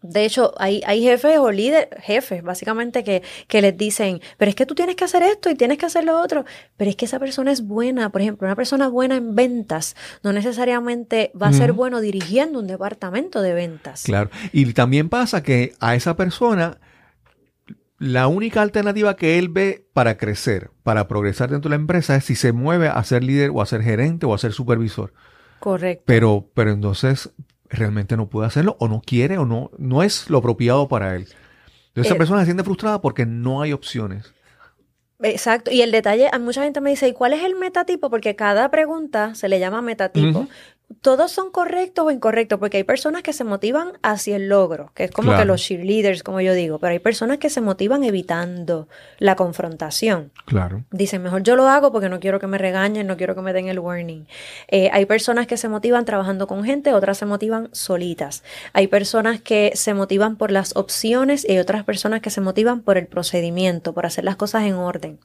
De hecho, hay, hay jefes o líderes, jefes básicamente, que, que les dicen, pero es que tú tienes que hacer esto y tienes que hacer lo otro, pero es que esa persona es buena, por ejemplo, una persona buena en ventas no necesariamente va a ser bueno dirigiendo un departamento de ventas. Claro. Y también pasa que a esa persona, la única alternativa que él ve para crecer, para progresar dentro de la empresa, es si se mueve a ser líder o a ser gerente o a ser supervisor. Correcto. Pero, pero entonces realmente no puede hacerlo o no quiere o no, no es lo apropiado para él. Entonces esa Eh, persona se siente frustrada porque no hay opciones. Exacto. Y el detalle, a mucha gente me dice, ¿y cuál es el metatipo? Porque cada pregunta se le llama metatipo. Todos son correctos o incorrectos, porque hay personas que se motivan hacia el logro, que es como Claro. que los cheerleaders, como yo digo, pero hay personas que se motivan evitando la confrontación. Claro. Dicen, mejor yo lo hago porque no quiero que me regañen, no quiero que me den el warning. Eh, hay personas que se motivan trabajando con gente, otras se motivan solitas. Hay personas que se motivan por las opciones y hay otras personas que se motivan por el procedimiento, por hacer las cosas en orden.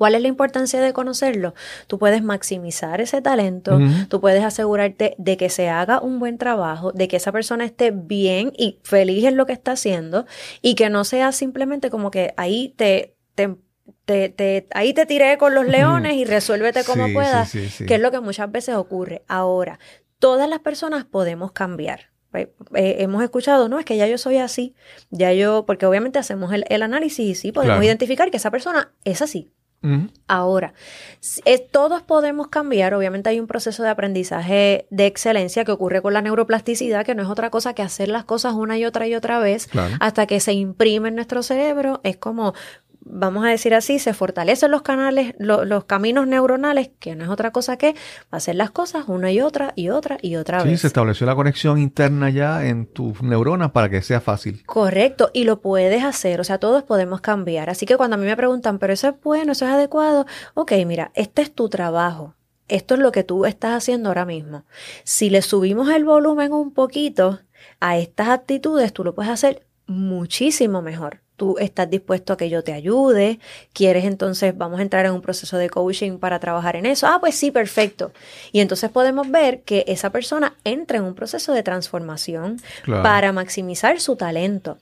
¿Cuál es la importancia de conocerlo? Tú puedes maximizar ese talento, Ujú. tú puedes asegurarte de que se haga un buen trabajo, de que esa persona esté bien y feliz en lo que está haciendo y que no sea simplemente como que ahí te, te, te, te, ahí te tiré con los leones y resuélvete como Sí, puedas, sí, sí, sí. que es lo que muchas veces ocurre. Ahora, todas las personas podemos cambiar. Eh, eh, hemos escuchado, no, es que ya yo soy así, ya yo, porque obviamente hacemos el, el análisis y sí podemos Claro. identificar que esa persona es así. Ahora, eh, todos podemos cambiar, obviamente hay un proceso de aprendizaje de excelencia que ocurre con la neuroplasticidad, que no es otra cosa que hacer las cosas una y otra y otra vez Claro. hasta que se imprime en nuestro cerebro. Es como, vamos a decir así, se fortalecen los canales, lo- los caminos neuronales, que no es otra cosa que hacer las cosas una y otra y otra y otra Sí, vez. se estableció la conexión interna ya en tus neuronas para que sea fácil. Correcto, y lo puedes hacer, o sea, todos podemos cambiar. Así que cuando a mí me preguntan, pero eso es bueno, eso es adecuado, ok, mira, este es tu trabajo, esto es lo que tú estás haciendo ahora mismo. Si le subimos el volumen un poquito a estas actitudes, tú lo puedes hacer muchísimo mejor. Tú estás dispuesto a que yo te ayude, quieres entonces, vamos a entrar en un proceso de coaching para trabajar en eso. Ah, pues sí, perfecto. Y entonces podemos ver que esa persona entra en un proceso de transformación Claro. para maximizar su talento.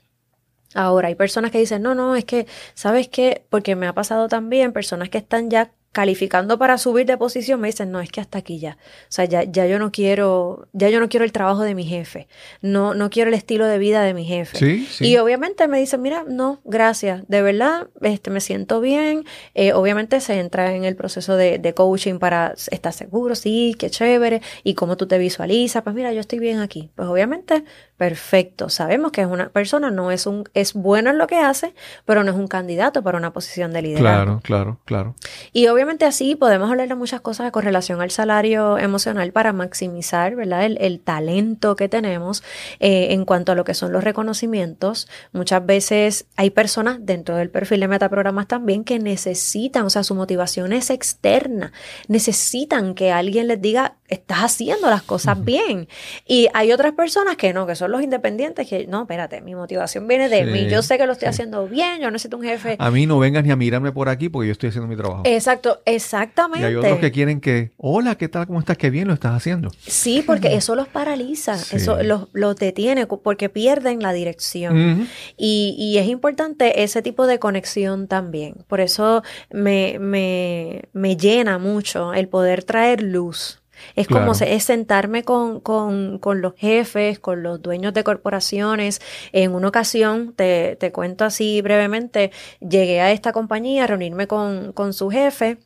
Ahora, hay personas que dicen, no, no, es que, ¿sabes qué? Porque me ha pasado también, personas que están ya calificando para subir de posición, me dicen, no, es que hasta aquí ya. O sea, ya, ya yo no quiero, ya yo no quiero el trabajo de mi jefe. No, no quiero el estilo de vida de mi jefe. Sí, sí. Y obviamente me dicen, mira, no, gracias, de verdad, este, me siento bien. Eh, obviamente se entra en el proceso de, de coaching para estar seguro, sí, qué chévere, y cómo tú te visualizas, pues mira, yo estoy bien aquí. Pues obviamente, perfecto. Sabemos que es una persona, no es un, es bueno en lo que hace, pero no es un candidato para una posición de liderazgo. Claro, claro, claro. Y obviamente así podemos hablar de muchas cosas con relación al salario emocional para maximizar ¿verdad? El, el talento que tenemos eh, en cuanto a lo que son los reconocimientos. Muchas veces hay personas dentro del perfil de metaprogramas también que necesitan, o sea, su motivación es externa, necesitan que alguien les diga, estás haciendo las cosas bien. Y hay otras personas que no, que son los independientes, que no, espérate, mi motivación viene de Sí, mí, yo sé que lo estoy sí. haciendo bien, yo necesito un jefe. A mí no vengas ni a mirarme por aquí porque yo estoy haciendo mi trabajo. Exacto, y exactamente. hay otros que quieren que, hola, ¿qué tal? ¿Cómo estás? Qué bien lo estás haciendo. Sí, porque eso los paraliza, Sí. eso los, los detiene porque pierden la dirección. Y, y es importante ese tipo de conexión también. Por eso me, me, me llena mucho el poder traer luz. Es como Claro. es sentarme con, con, con los jefes, con los dueños de corporaciones. En una ocasión, te, te cuento así brevemente, llegué a esta compañía a reunirme con, con su jefe.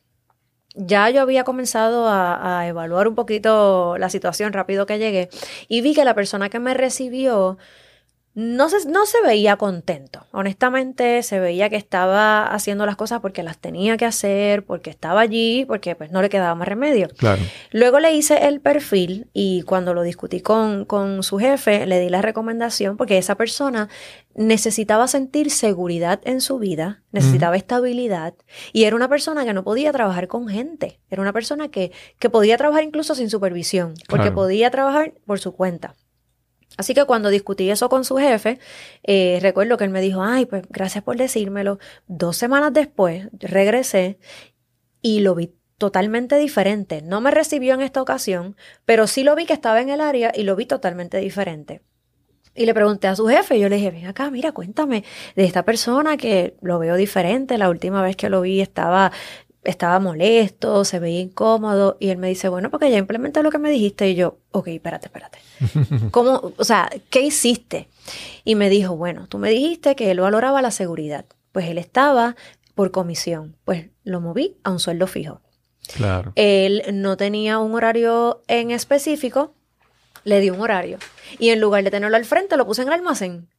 Ya yo había comenzado a, a evaluar un poquito la situación rápido que llegué y vi que la persona que me recibió no se, no se veía contento. Honestamente, se veía que estaba haciendo las cosas porque las tenía que hacer, porque estaba allí, porque pues no le quedaba más remedio. Claro. Luego le hice el perfil y cuando lo discutí con, con su jefe, le di la recomendación porque esa persona necesitaba sentir seguridad en su vida, necesitaba estabilidad y era una persona que no podía trabajar con gente, era una persona que, que podía trabajar incluso sin supervisión, porque Claro. podía trabajar por su cuenta. Así que cuando discutí eso con su jefe, eh, recuerdo que él me dijo, ay, pues gracias por decírmelo. Dos semanas después regresé y lo vi totalmente diferente. No me recibió en esta ocasión, pero sí lo vi que estaba en el área y lo vi totalmente diferente. Y le pregunté a su jefe, yo le dije, ven acá, mira, cuéntame de esta persona que lo veo diferente. La última vez que lo vi estaba, estaba molesto, se veía incómodo. Y él me dice, bueno, porque ya implementé lo que me dijiste. Y yo, ok, espérate, espérate. ¿Cómo, o sea, qué hiciste? Y me dijo, bueno, tú me dijiste que él valoraba la seguridad. Pues él estaba por comisión. Pues lo moví a un sueldo fijo. Claro. Él no tenía un horario en específico, le di un horario. Y en lugar de tenerlo al frente, lo puse en el almacén.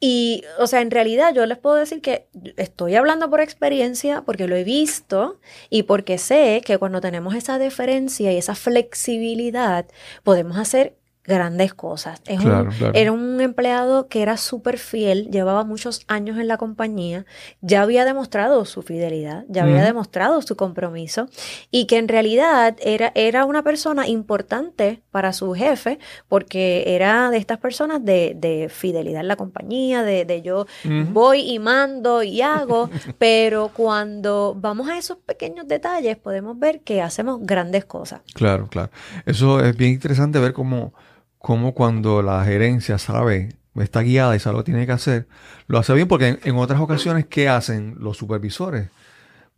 Y, o sea, en realidad yo les puedo decir que estoy hablando por experiencia, porque lo he visto y porque sé que cuando tenemos esa deferencia y esa flexibilidad, podemos hacer grandes cosas. Es un- Claro, claro. Era un empleado que era súper fiel, llevaba muchos años en la compañía, ya había demostrado su fidelidad, ya había demostrado su compromiso y que en realidad era, era una persona importante para su jefe porque era de estas personas de, de fidelidad en la compañía, de, de yo voy y mando y hago, pero cuando vamos a esos pequeños detalles podemos ver que hacemos grandes cosas. Claro, claro. Eso es bien interesante ver cómo, cómo cuando la gerencia sabe, está guiada y sabe lo que tiene que hacer, lo hace bien porque en, en otras ocasiones, ¿qué hacen los supervisores?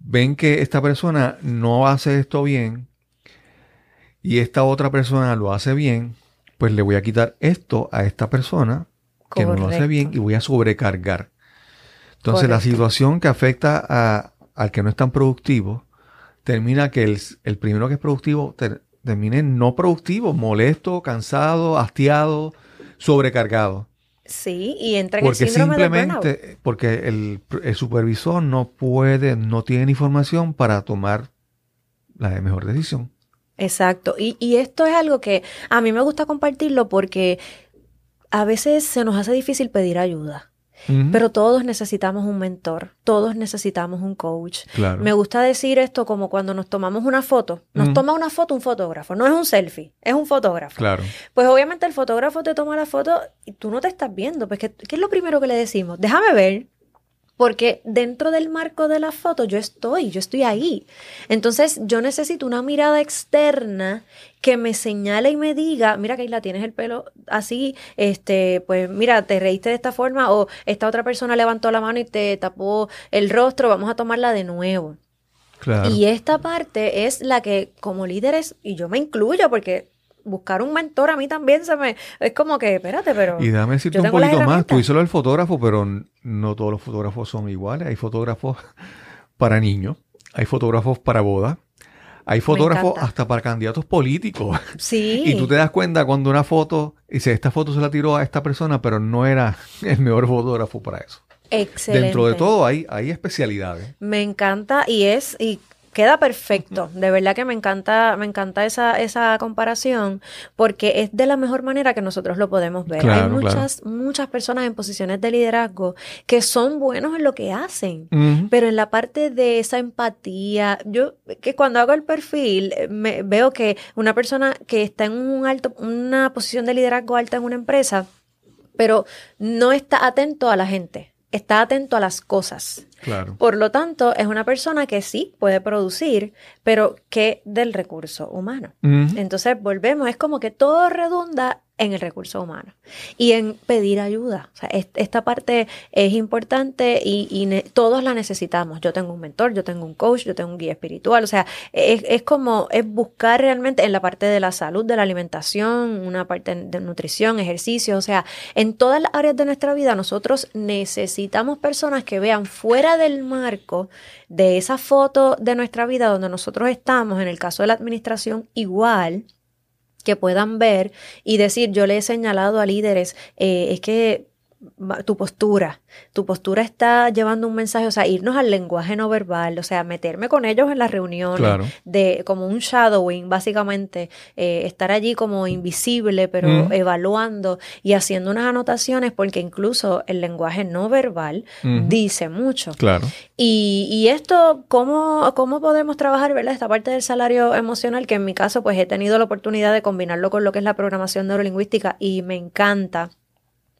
ven que esta persona no hace esto bien y esta otra persona lo hace bien, pues le voy a quitar esto a esta persona que no lo hace bien y voy a sobrecargar. Entonces la situación que afecta a, al que no es tan productivo, termina que el, primero que es productivo termine no productivo, molesto, cansado, hastiado, sobrecargado. Sí, y entra en el síndrome simplemente, Porque el, el, supervisor no puede, no tiene información para tomar la mejor decisión. Exacto. Y, y esto es algo que a mí me gusta compartirlo porque a veces se nos hace difícil pedir ayuda. Pero todos necesitamos un mentor, todos necesitamos un coach. Me gusta decir esto como cuando nos tomamos una foto. Nos toma una foto un fotógrafo, no es un selfie, es un fotógrafo. Claro. Pues obviamente el fotógrafo te toma la foto y tú no te estás viendo. Pues ¿qué, ¿qué es lo primero que le decimos? Déjame ver, porque dentro del marco de la foto yo estoy, yo estoy ahí. Entonces yo necesito una mirada externa que me señale y me diga, mira la tienes el pelo así, este, pues mira, te reíste de esta forma o esta otra persona levantó la mano y te tapó el rostro, vamos a tomarla de nuevo. Claro. Y esta parte es la que como líderes, y yo me incluyo porque buscar un mentor a mí también se me... Es como que, espérate, pero... Y dame decirte un poquito más. Tú hiciste el fotógrafo, pero no todos los fotógrafos son iguales. Hay fotógrafos para niños, hay fotógrafos para bodas, hay fotógrafos hasta para candidatos políticos. Sí. Y tú te das cuenta cuando una foto, dice, esta foto se la tiró a esta persona, pero no era el mejor fotógrafo para eso. Excelente. Dentro de todo hay, hay especialidades. Me encanta y es, y queda perfecto. De verdad que me encanta, me encanta esa, esa comparación porque es de la mejor manera que nosotros lo podemos ver. Hay muchas, muchas personas en posiciones de liderazgo que son buenos en lo que hacen, pero en la parte de esa empatía, yo que cuando hago el perfil eh, me, veo que una persona que está en un alto, una posición de liderazgo alta en una empresa, pero no está atento a la gente, está atento a las cosas. Claro. Por lo tanto, es una persona que sí puede producir, pero que del recurso humano. Entonces, volvemos, es como que todo redunda en el recurso humano y en pedir ayuda. O sea, esta parte es importante y, todos la necesitamos. Yo tengo un mentor, yo tengo un coach, yo tengo un guía espiritual. O sea, es, como es buscar realmente en la parte de la salud, de la alimentación, una parte de nutrición, ejercicio. O sea, en todas las áreas de nuestra vida nosotros necesitamos personas que vean fuera del marco de esa foto de nuestra vida donde nosotros estamos, en el caso de la administración, igual que puedan ver y decir, yo le he señalado a líderes, eh, es que tu postura, tu postura está llevando un mensaje, o sea, irnos al lenguaje no verbal, o sea, meterme con ellos en las reuniones, de como un shadowing, básicamente, eh, estar allí como invisible, pero evaluando y haciendo unas anotaciones, porque incluso el lenguaje no verbal dice mucho. Claro. Y, y esto, ¿cómo, ¿cómo podemos trabajar, verdad? Esta parte del salario emocional, que en mi caso, pues he tenido la oportunidad de combinarlo con lo que es la programación neurolingüística y me encanta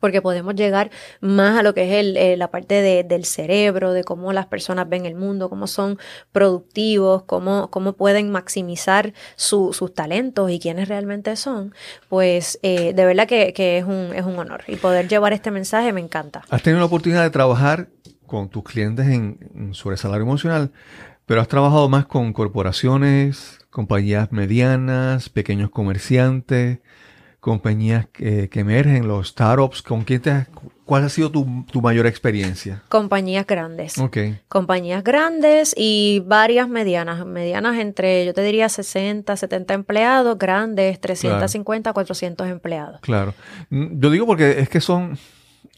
porque podemos llegar más a lo que es el, eh, la parte de, del cerebro, de cómo las personas ven el mundo, cómo son productivos, cómo, pueden maximizar sus talentos y quiénes realmente son, pues eh, de verdad que, es, un, honor. Y poder llevar este mensaje me encanta. Has tenido la oportunidad de trabajar con tus clientes en, sobre salario emocional, pero has trabajado más con corporaciones, compañías medianas, pequeños comerciantes compañías que, emergen, los startups, ¿con quién te, ¿cuál ha sido tu, mayor experiencia? Compañías grandes. Ok. Compañías grandes y varias medianas. Medianas entre, yo te diría, 60, 70 empleados, grandes, 350, 400 empleados. Claro. Mm, yo digo porque es que son,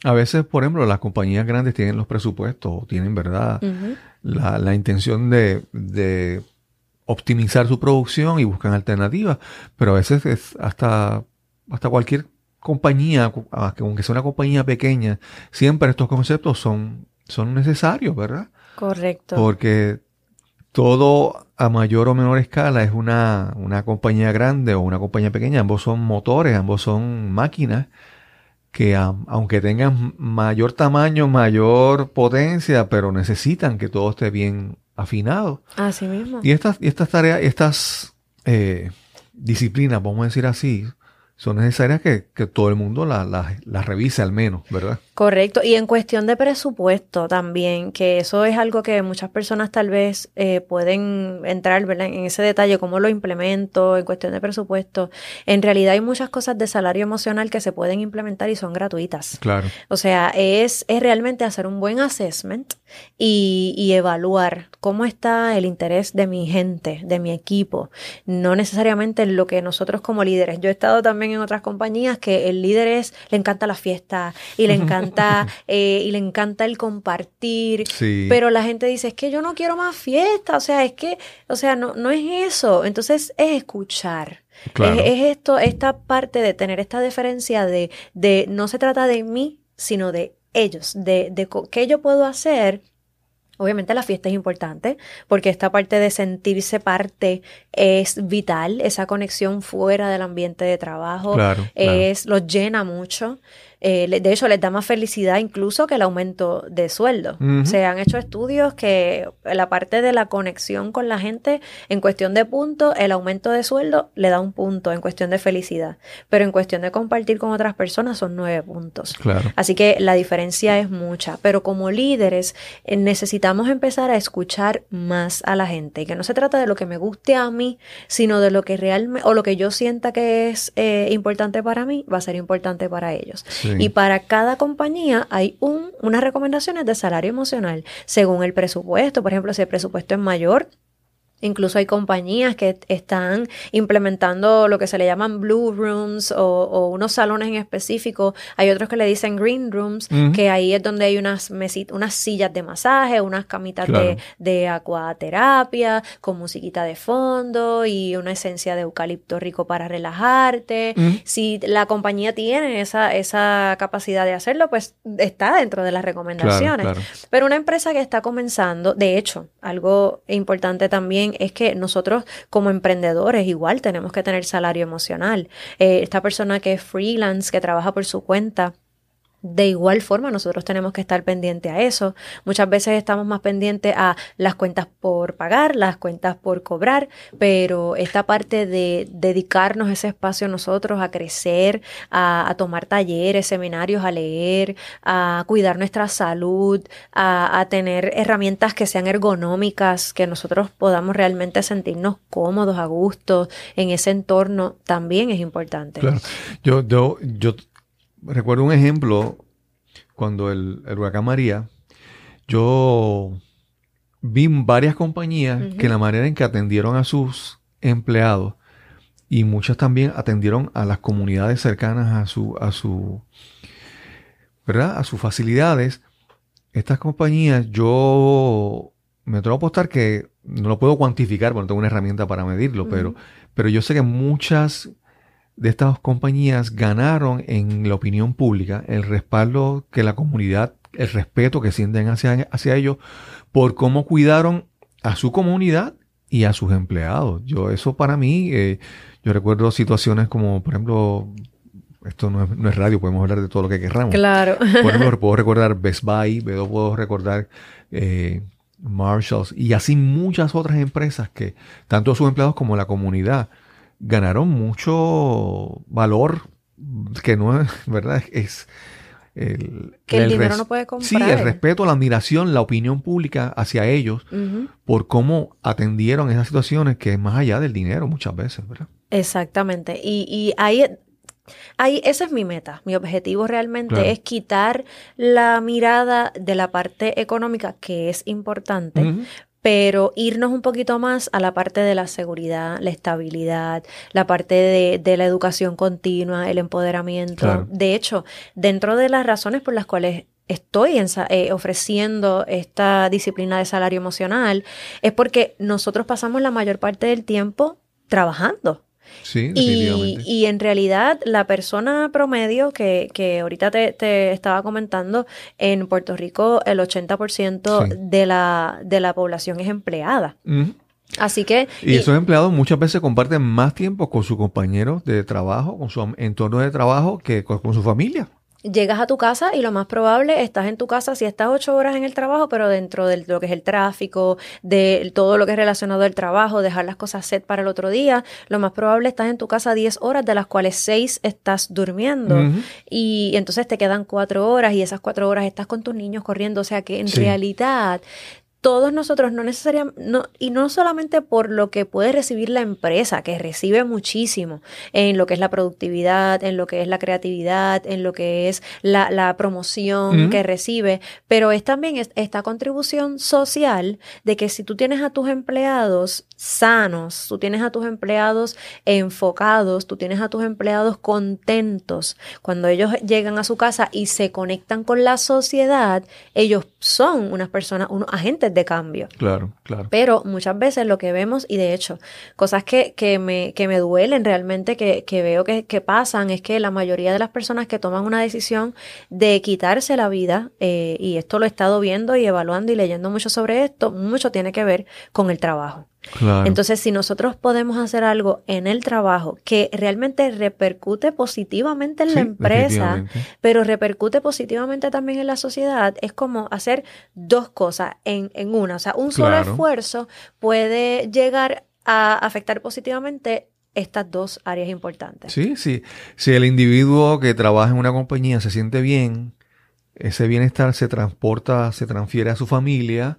a veces, por ejemplo, las compañías grandes tienen los presupuestos, tienen, ¿verdad? la, la, intención de, de optimizar su producción y buscan alternativas, pero a veces es hasta hasta cualquier compañía, aunque sea una compañía pequeña, siempre estos conceptos son, son necesarios, ¿verdad? Correcto. Porque todo a mayor o menor escala es una, una compañía grande o una compañía pequeña, ambos son motores, ambos son máquinas que aunque tengan mayor tamaño, mayor potencia, pero necesitan que todo esté bien afinado. Así mismo. Y estas, y estas tareas, estas eh, disciplinas, vamos a decir así, son necesarias que, todo el mundo las la, revise al menos, ¿verdad? Correcto. Y en cuestión de presupuesto también, que eso es algo que muchas personas tal vez eh, pueden entrar ¿verdad? en ese detalle, cómo lo implemento en cuestión de presupuesto. En realidad hay muchas cosas de salario emocional que se pueden implementar y son gratuitas. Claro. O sea, es, es realmente hacer un buen assessment y, y evaluar cómo está el interés de mi gente, de mi equipo. No necesariamente en lo que nosotros como líderes. Yo he estado también en otras compañías que el líder es, le encanta la fiesta y le encanta eh, y le encanta el compartir. Pero la gente dice, es que yo no quiero más fiesta, o sea, es que, o sea, no, no es eso. Entonces es escuchar. Es, esto, esta parte de tener esta diferencia de, de no se trata de mí, sino de ellos, de, de qué yo puedo hacer Obviamente la fiesta es importante porque esta parte de sentirse parte es vital, esa conexión fuera del ambiente de trabajo es los llena mucho. Eh, de hecho, les da más felicidad incluso que el aumento de sueldo. Se han hecho estudios que la parte de la conexión con la gente, en cuestión de puntos, el aumento de sueldo le da un punto en cuestión de felicidad. Pero en cuestión de compartir con otras personas son nueve puntos. Así que la diferencia es mucha. Pero como líderes eh, necesitamos empezar a escuchar más a la gente. Que no se trata de lo que me guste a mí, sino de lo que realmente, o lo que yo sienta que es eh, importante para mí, va a ser importante para ellos. Y para cada compañía hay un, unas recomendaciones de salario emocional según el presupuesto. Por ejemplo, si el presupuesto es mayor, Incluso hay compañías que están implementando lo que se le llaman blue rooms o, unos salones en específico. Hay otros que le dicen green rooms, que ahí es donde hay unas mesitas, unas sillas de masaje, unas camitas de, de acuaterapia, con musiquita de fondo y una esencia de eucalipto rico para relajarte. Si la compañía tiene esa, esa capacidad de hacerlo, pues está dentro de las recomendaciones. Pero una empresa que está comenzando, de hecho, algo importante también es que nosotros como emprendedores igual tenemos que tener salario emocional. Eh, esta persona que es freelance, que trabaja por su cuenta, de igual forma, nosotros tenemos que estar pendientes a eso. Muchas veces estamos más pendientes a las cuentas por pagar, las cuentas por cobrar, pero esta parte de dedicarnos ese espacio nosotros, a crecer, a, tomar talleres, seminarios, a leer, a cuidar nuestra salud, a, tener herramientas que sean ergonómicas, que nosotros podamos realmente sentirnos cómodos, a gusto en ese entorno, también es importante. Claro. Yo, yo recuerdo un ejemplo cuando el, huracán María, yo vi varias compañías que la manera en que atendieron a sus empleados y muchas también atendieron a las comunidades cercanas a su, a su, ¿verdad? A sus facilidades. Estas compañías, yo me atrevo a apostar que no lo puedo cuantificar, porque no tengo una herramienta para medirlo, pero, pero yo sé que muchas de estas compañías ganaron en la opinión pública el respaldo que la comunidad, el respeto que sienten hacia, hacia ellos por cómo cuidaron a su comunidad y a sus empleados. Yo, eso para mí, eh, yo recuerdo situaciones como, por ejemplo, esto no es, radio, podemos hablar de todo lo que querramos. Claro. Por ejemplo, puedo recordar Best Buy, puedo recordar eh, Marshalls y así muchas otras empresas que, tanto sus empleados como la comunidad, ganaron mucho valor que no es, ¿verdad? Es el, que el, dinero no puede comprar. Sí, el respeto, la admiración, la opinión pública hacia ellos por cómo atendieron esas situaciones que es más allá del dinero muchas veces, ¿verdad? Exactamente. Y, y ahí, ahí, esa es mi meta. Mi objetivo realmente es quitar la mirada de la parte económica, que es importante, pero irnos un poquito más a la parte de la seguridad, la estabilidad, la parte de, la educación continua, el empoderamiento. De hecho, dentro de las razones por las cuales estoy eh, ofreciendo esta disciplina de salario emocional es porque nosotros pasamos la mayor parte del tiempo trabajando. Sí, y, y, en realidad la persona promedio que, que ahorita te, estaba comentando, en Puerto Rico el 80% de, la, de la población es empleada. Así que... Y, esos empleados muchas veces comparten más tiempo con sus compañeros de trabajo, con su entorno de trabajo, que con, su familia. Llegas a tu casa y lo más probable estás en tu casa si estás ocho horas en el trabajo, pero dentro de lo que es el tráfico, de todo lo que es relacionado al trabajo, dejar las cosas set para el otro día, lo más probable estás en tu casa diez horas, de las cuales seis estás durmiendo. Y entonces te quedan cuatro horas y esas cuatro horas estás con tus niños corriendo. O sea que en realidad todos nosotros no necesariamente, no, y no solamente por lo que puede recibir la empresa, que recibe muchísimo en lo que es la productividad, en lo que es la creatividad, en lo que es la, la promoción que recibe, pero es también esta contribución social de que si tú tienes a tus empleados sanos, tú tienes a tus empleados enfocados, tú tienes a tus empleados contentos, cuando ellos llegan a su casa y se conectan con la sociedad, ellos son unas personas, unos agentes de cambio. Claro, claro. Pero muchas veces lo que vemos, y de hecho, cosas que, que, me, que me duelen realmente, que, que veo que, que, pasan, es que la mayoría de las personas que toman una decisión de quitarse la vida, eh, y esto lo he estado viendo y evaluando y leyendo mucho sobre esto, mucho tiene que ver con el trabajo. Entonces, si nosotros podemos hacer algo en el trabajo que realmente repercute positivamente en la empresa, pero repercute positivamente también en la sociedad, es como hacer dos cosas en, en una. O sea, un solo esfuerzo puede llegar a afectar positivamente estas dos áreas importantes. Sí, sí. Si el individuo que trabaja en una compañía se siente bien, ese bienestar se transporta, se transfiere a su familia,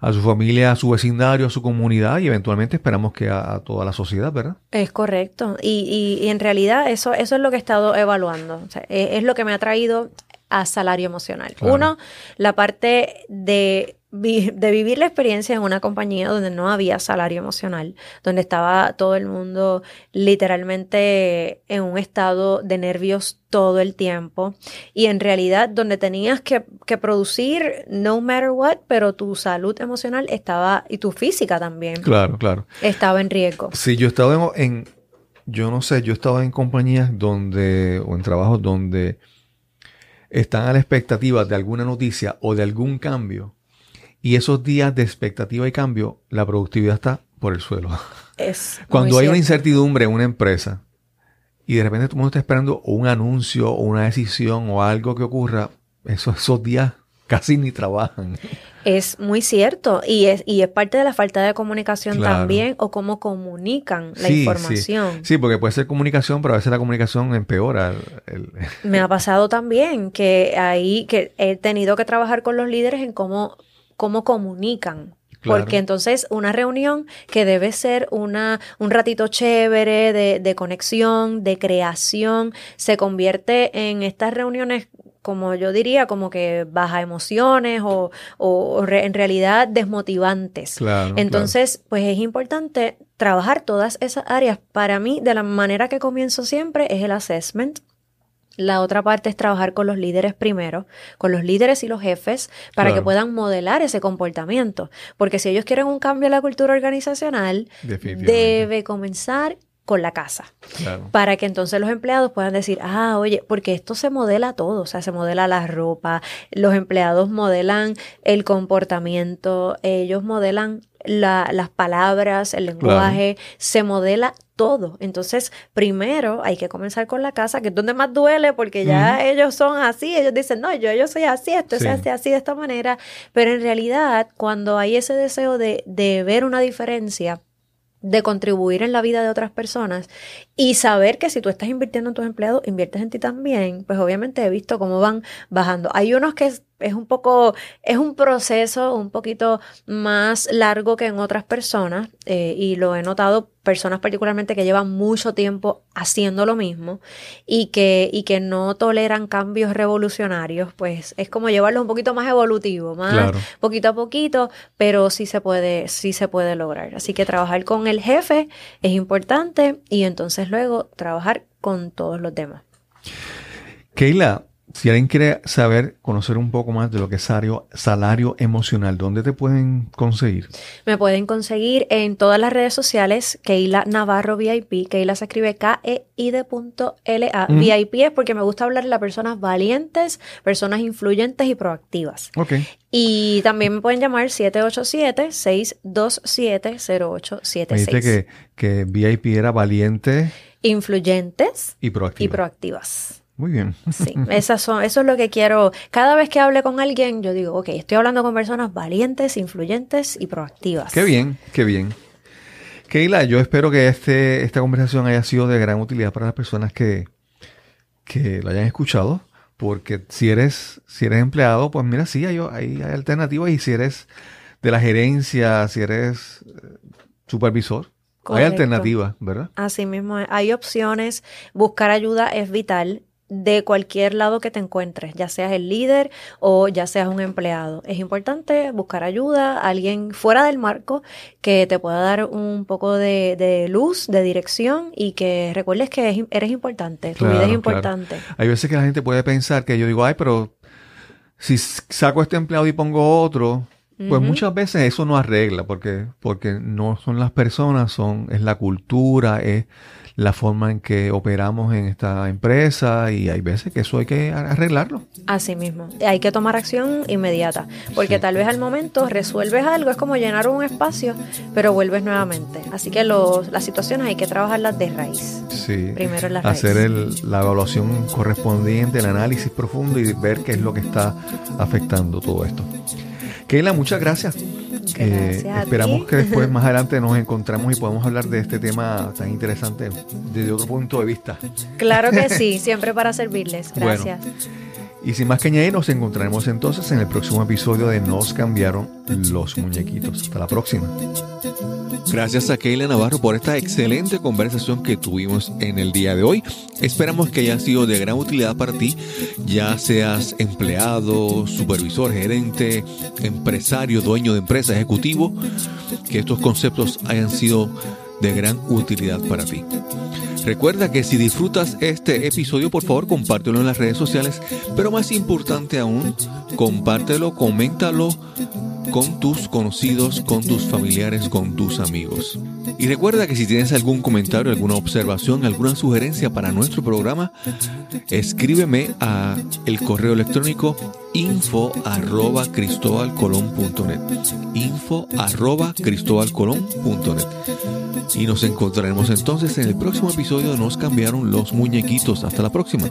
a su familia, a su vecindario, a su comunidad y eventualmente esperamos que a, toda la sociedad, ¿verdad? Es correcto. Y, y, en realidad eso, eso es lo que he estado evaluando. es, lo que me ha traído a salario emocional. Uno, la parte de de vivir la experiencia en una compañía donde no había salario emocional, donde estaba todo el mundo literalmente en un estado de nervios todo el tiempo y en realidad donde tenías que, producir no matter what, pero tu salud emocional estaba y tu física también. Claro, claro. Estaba en riesgo. Sí, yo estaba en, yo no sé, yo estaba en compañías donde, o en trabajos donde están a la expectativa de alguna noticia o de algún cambio y esos días de expectativa y cambio, la productividad está por el suelo. Es Cuando hay una incertidumbre en una empresa y de repente todo el mundo está esperando un anuncio o una decisión o algo que ocurra, esos, esos días casi ni trabajan. Es muy cierto y es, y es parte de la falta de comunicación también o cómo comunican la información. Sí. porque puede ser comunicación, pero a veces la comunicación empeora. Me ha pasado también que ahí que he tenido que trabajar con los líderes en cómo cómo comunican. Porque entonces una reunión que debe ser una, un ratito chévere de, de conexión, de creación, se convierte en estas reuniones como yo diría, como que baja emociones o, o en realidad desmotivantes. Entonces, pues es importante trabajar todas esas áreas. Para mí, de la manera que comienzo siempre, es el assessment. La otra parte es trabajar con los líderes primero, con los líderes y los jefes, para que puedan modelar ese comportamiento. Porque si ellos quieren un cambio en la cultura organizacional, debe comenzar con la casa. Para que entonces los empleados puedan decir, ah, oye, porque esto se modela todo, o sea, se modela la ropa, los empleados modelan el comportamiento, ellos modelan las palabras, el lenguaje, se modela todo. Entonces, primero hay que comenzar con la casa, que es donde más duele, porque ya ellos son así, ellos dicen, no, yo, yo soy así, esto se hace así de esta manera, pero en realidad, cuando hay ese deseo de, de ver una diferencia, de contribuir en la vida de otras personas y saber que si tú estás invirtiendo en tus empleados, inviertes en ti también, pues obviamente he visto cómo van bajando. Hay unos que es un poco, es un proceso un poquito más largo que en otras personas eh, y lo he notado personas particularmente que llevan mucho tiempo haciendo lo mismo y que, y que no toleran cambios revolucionarios, pues es como llevarlo un poquito más evolutivo, más poquito a poquito, pero sí se puede, sí se puede lograr. Así que trabajar con el jefe es importante y entonces luego trabajar con todos los demás. Keila, si alguien quiere saber, conocer un poco más de lo que es salario, emocional, ¿dónde te pueden conseguir? Me pueden conseguir en todas las redes sociales, Keila Navarro VIP. Keila se escribe K-E-I-D.L-A. VIP es porque me gusta hablar de personas valientes, personas influyentes y proactivas. Ok. Y también me pueden llamar 787-627-0876. Me dijiste que, que VIP era valiente. Influyentes y proactivas. Muy bien. Sí, esas son, eso es lo que quiero. Cada vez que hable con alguien, yo digo, ok, estoy hablando con personas valientes, influyentes y proactivas. Qué bien, qué bien. Keila, yo espero que este, esta conversación haya sido de gran utilidad para las personas que, que la hayan escuchado, porque si eres, si eres empleado, pues mira, sí, hay, hay, hay alternativas, y si eres de la gerencia, si eres eh, supervisor, hay alternativas, ¿verdad? Así mismo, hay opciones, buscar ayuda es vital de cualquier lado que te encuentres, ya seas el líder o ya seas un empleado. Es importante buscar ayuda, alguien fuera del marco que te pueda dar un poco de, luz, de dirección y que recuerdes que eres importante, tu vida es importante. Hay veces que la gente puede pensar que yo digo, ay, pero si saco este empleado y pongo otro, pues muchas veces eso no arregla, porque, porque no son las personas, son, es la cultura, es la forma en que operamos en esta empresa y hay veces que eso hay que arreglarlo. Así mismo, hay que tomar acción inmediata, porque tal vez al momento resuelves algo, es como llenar un espacio, pero vuelves nuevamente. Así que los, las situaciones hay que trabajarlas de raíz. Sí. Primero en la raíz. Hacer la evaluación correspondiente, el análisis profundo y ver qué es lo que está afectando todo esto. Keila, muchas gracias. Eh, esperamos que después, más adelante, nos encontremos y podamos hablar de este tema tan interesante desde otro punto de vista. Claro que sí, siempre para servirles. Gracias. Y sin más que añadir, nos encontraremos entonces en el próximo episodio de Nos cambiaron los muñequitos. Hasta la próxima. Gracias a Keila Navarro por esta excelente conversación que tuvimos en el día de hoy. Esperamos que haya sido de gran utilidad para ti, ya seas empleado, supervisor, gerente, empresario, dueño de empresa, ejecutivo, que estos conceptos hayan sido de gran utilidad para ti. Recuerda que si disfrutas este episodio, por favor, compártelo en las redes sociales, pero más importante aún, compártelo, coméntalo con tus conocidos, con tus familiares, con tus amigos. Y recuerda que si tienes algún comentario, alguna observación, alguna sugerencia para nuestro programa, escríbeme a el correo electrónico info arroba cristobalcolón.net info arroba cristobalcolón.net y nos encontraremos entonces en el próximo episodio de Nos cambiaron los muñequitos. Hasta la próxima.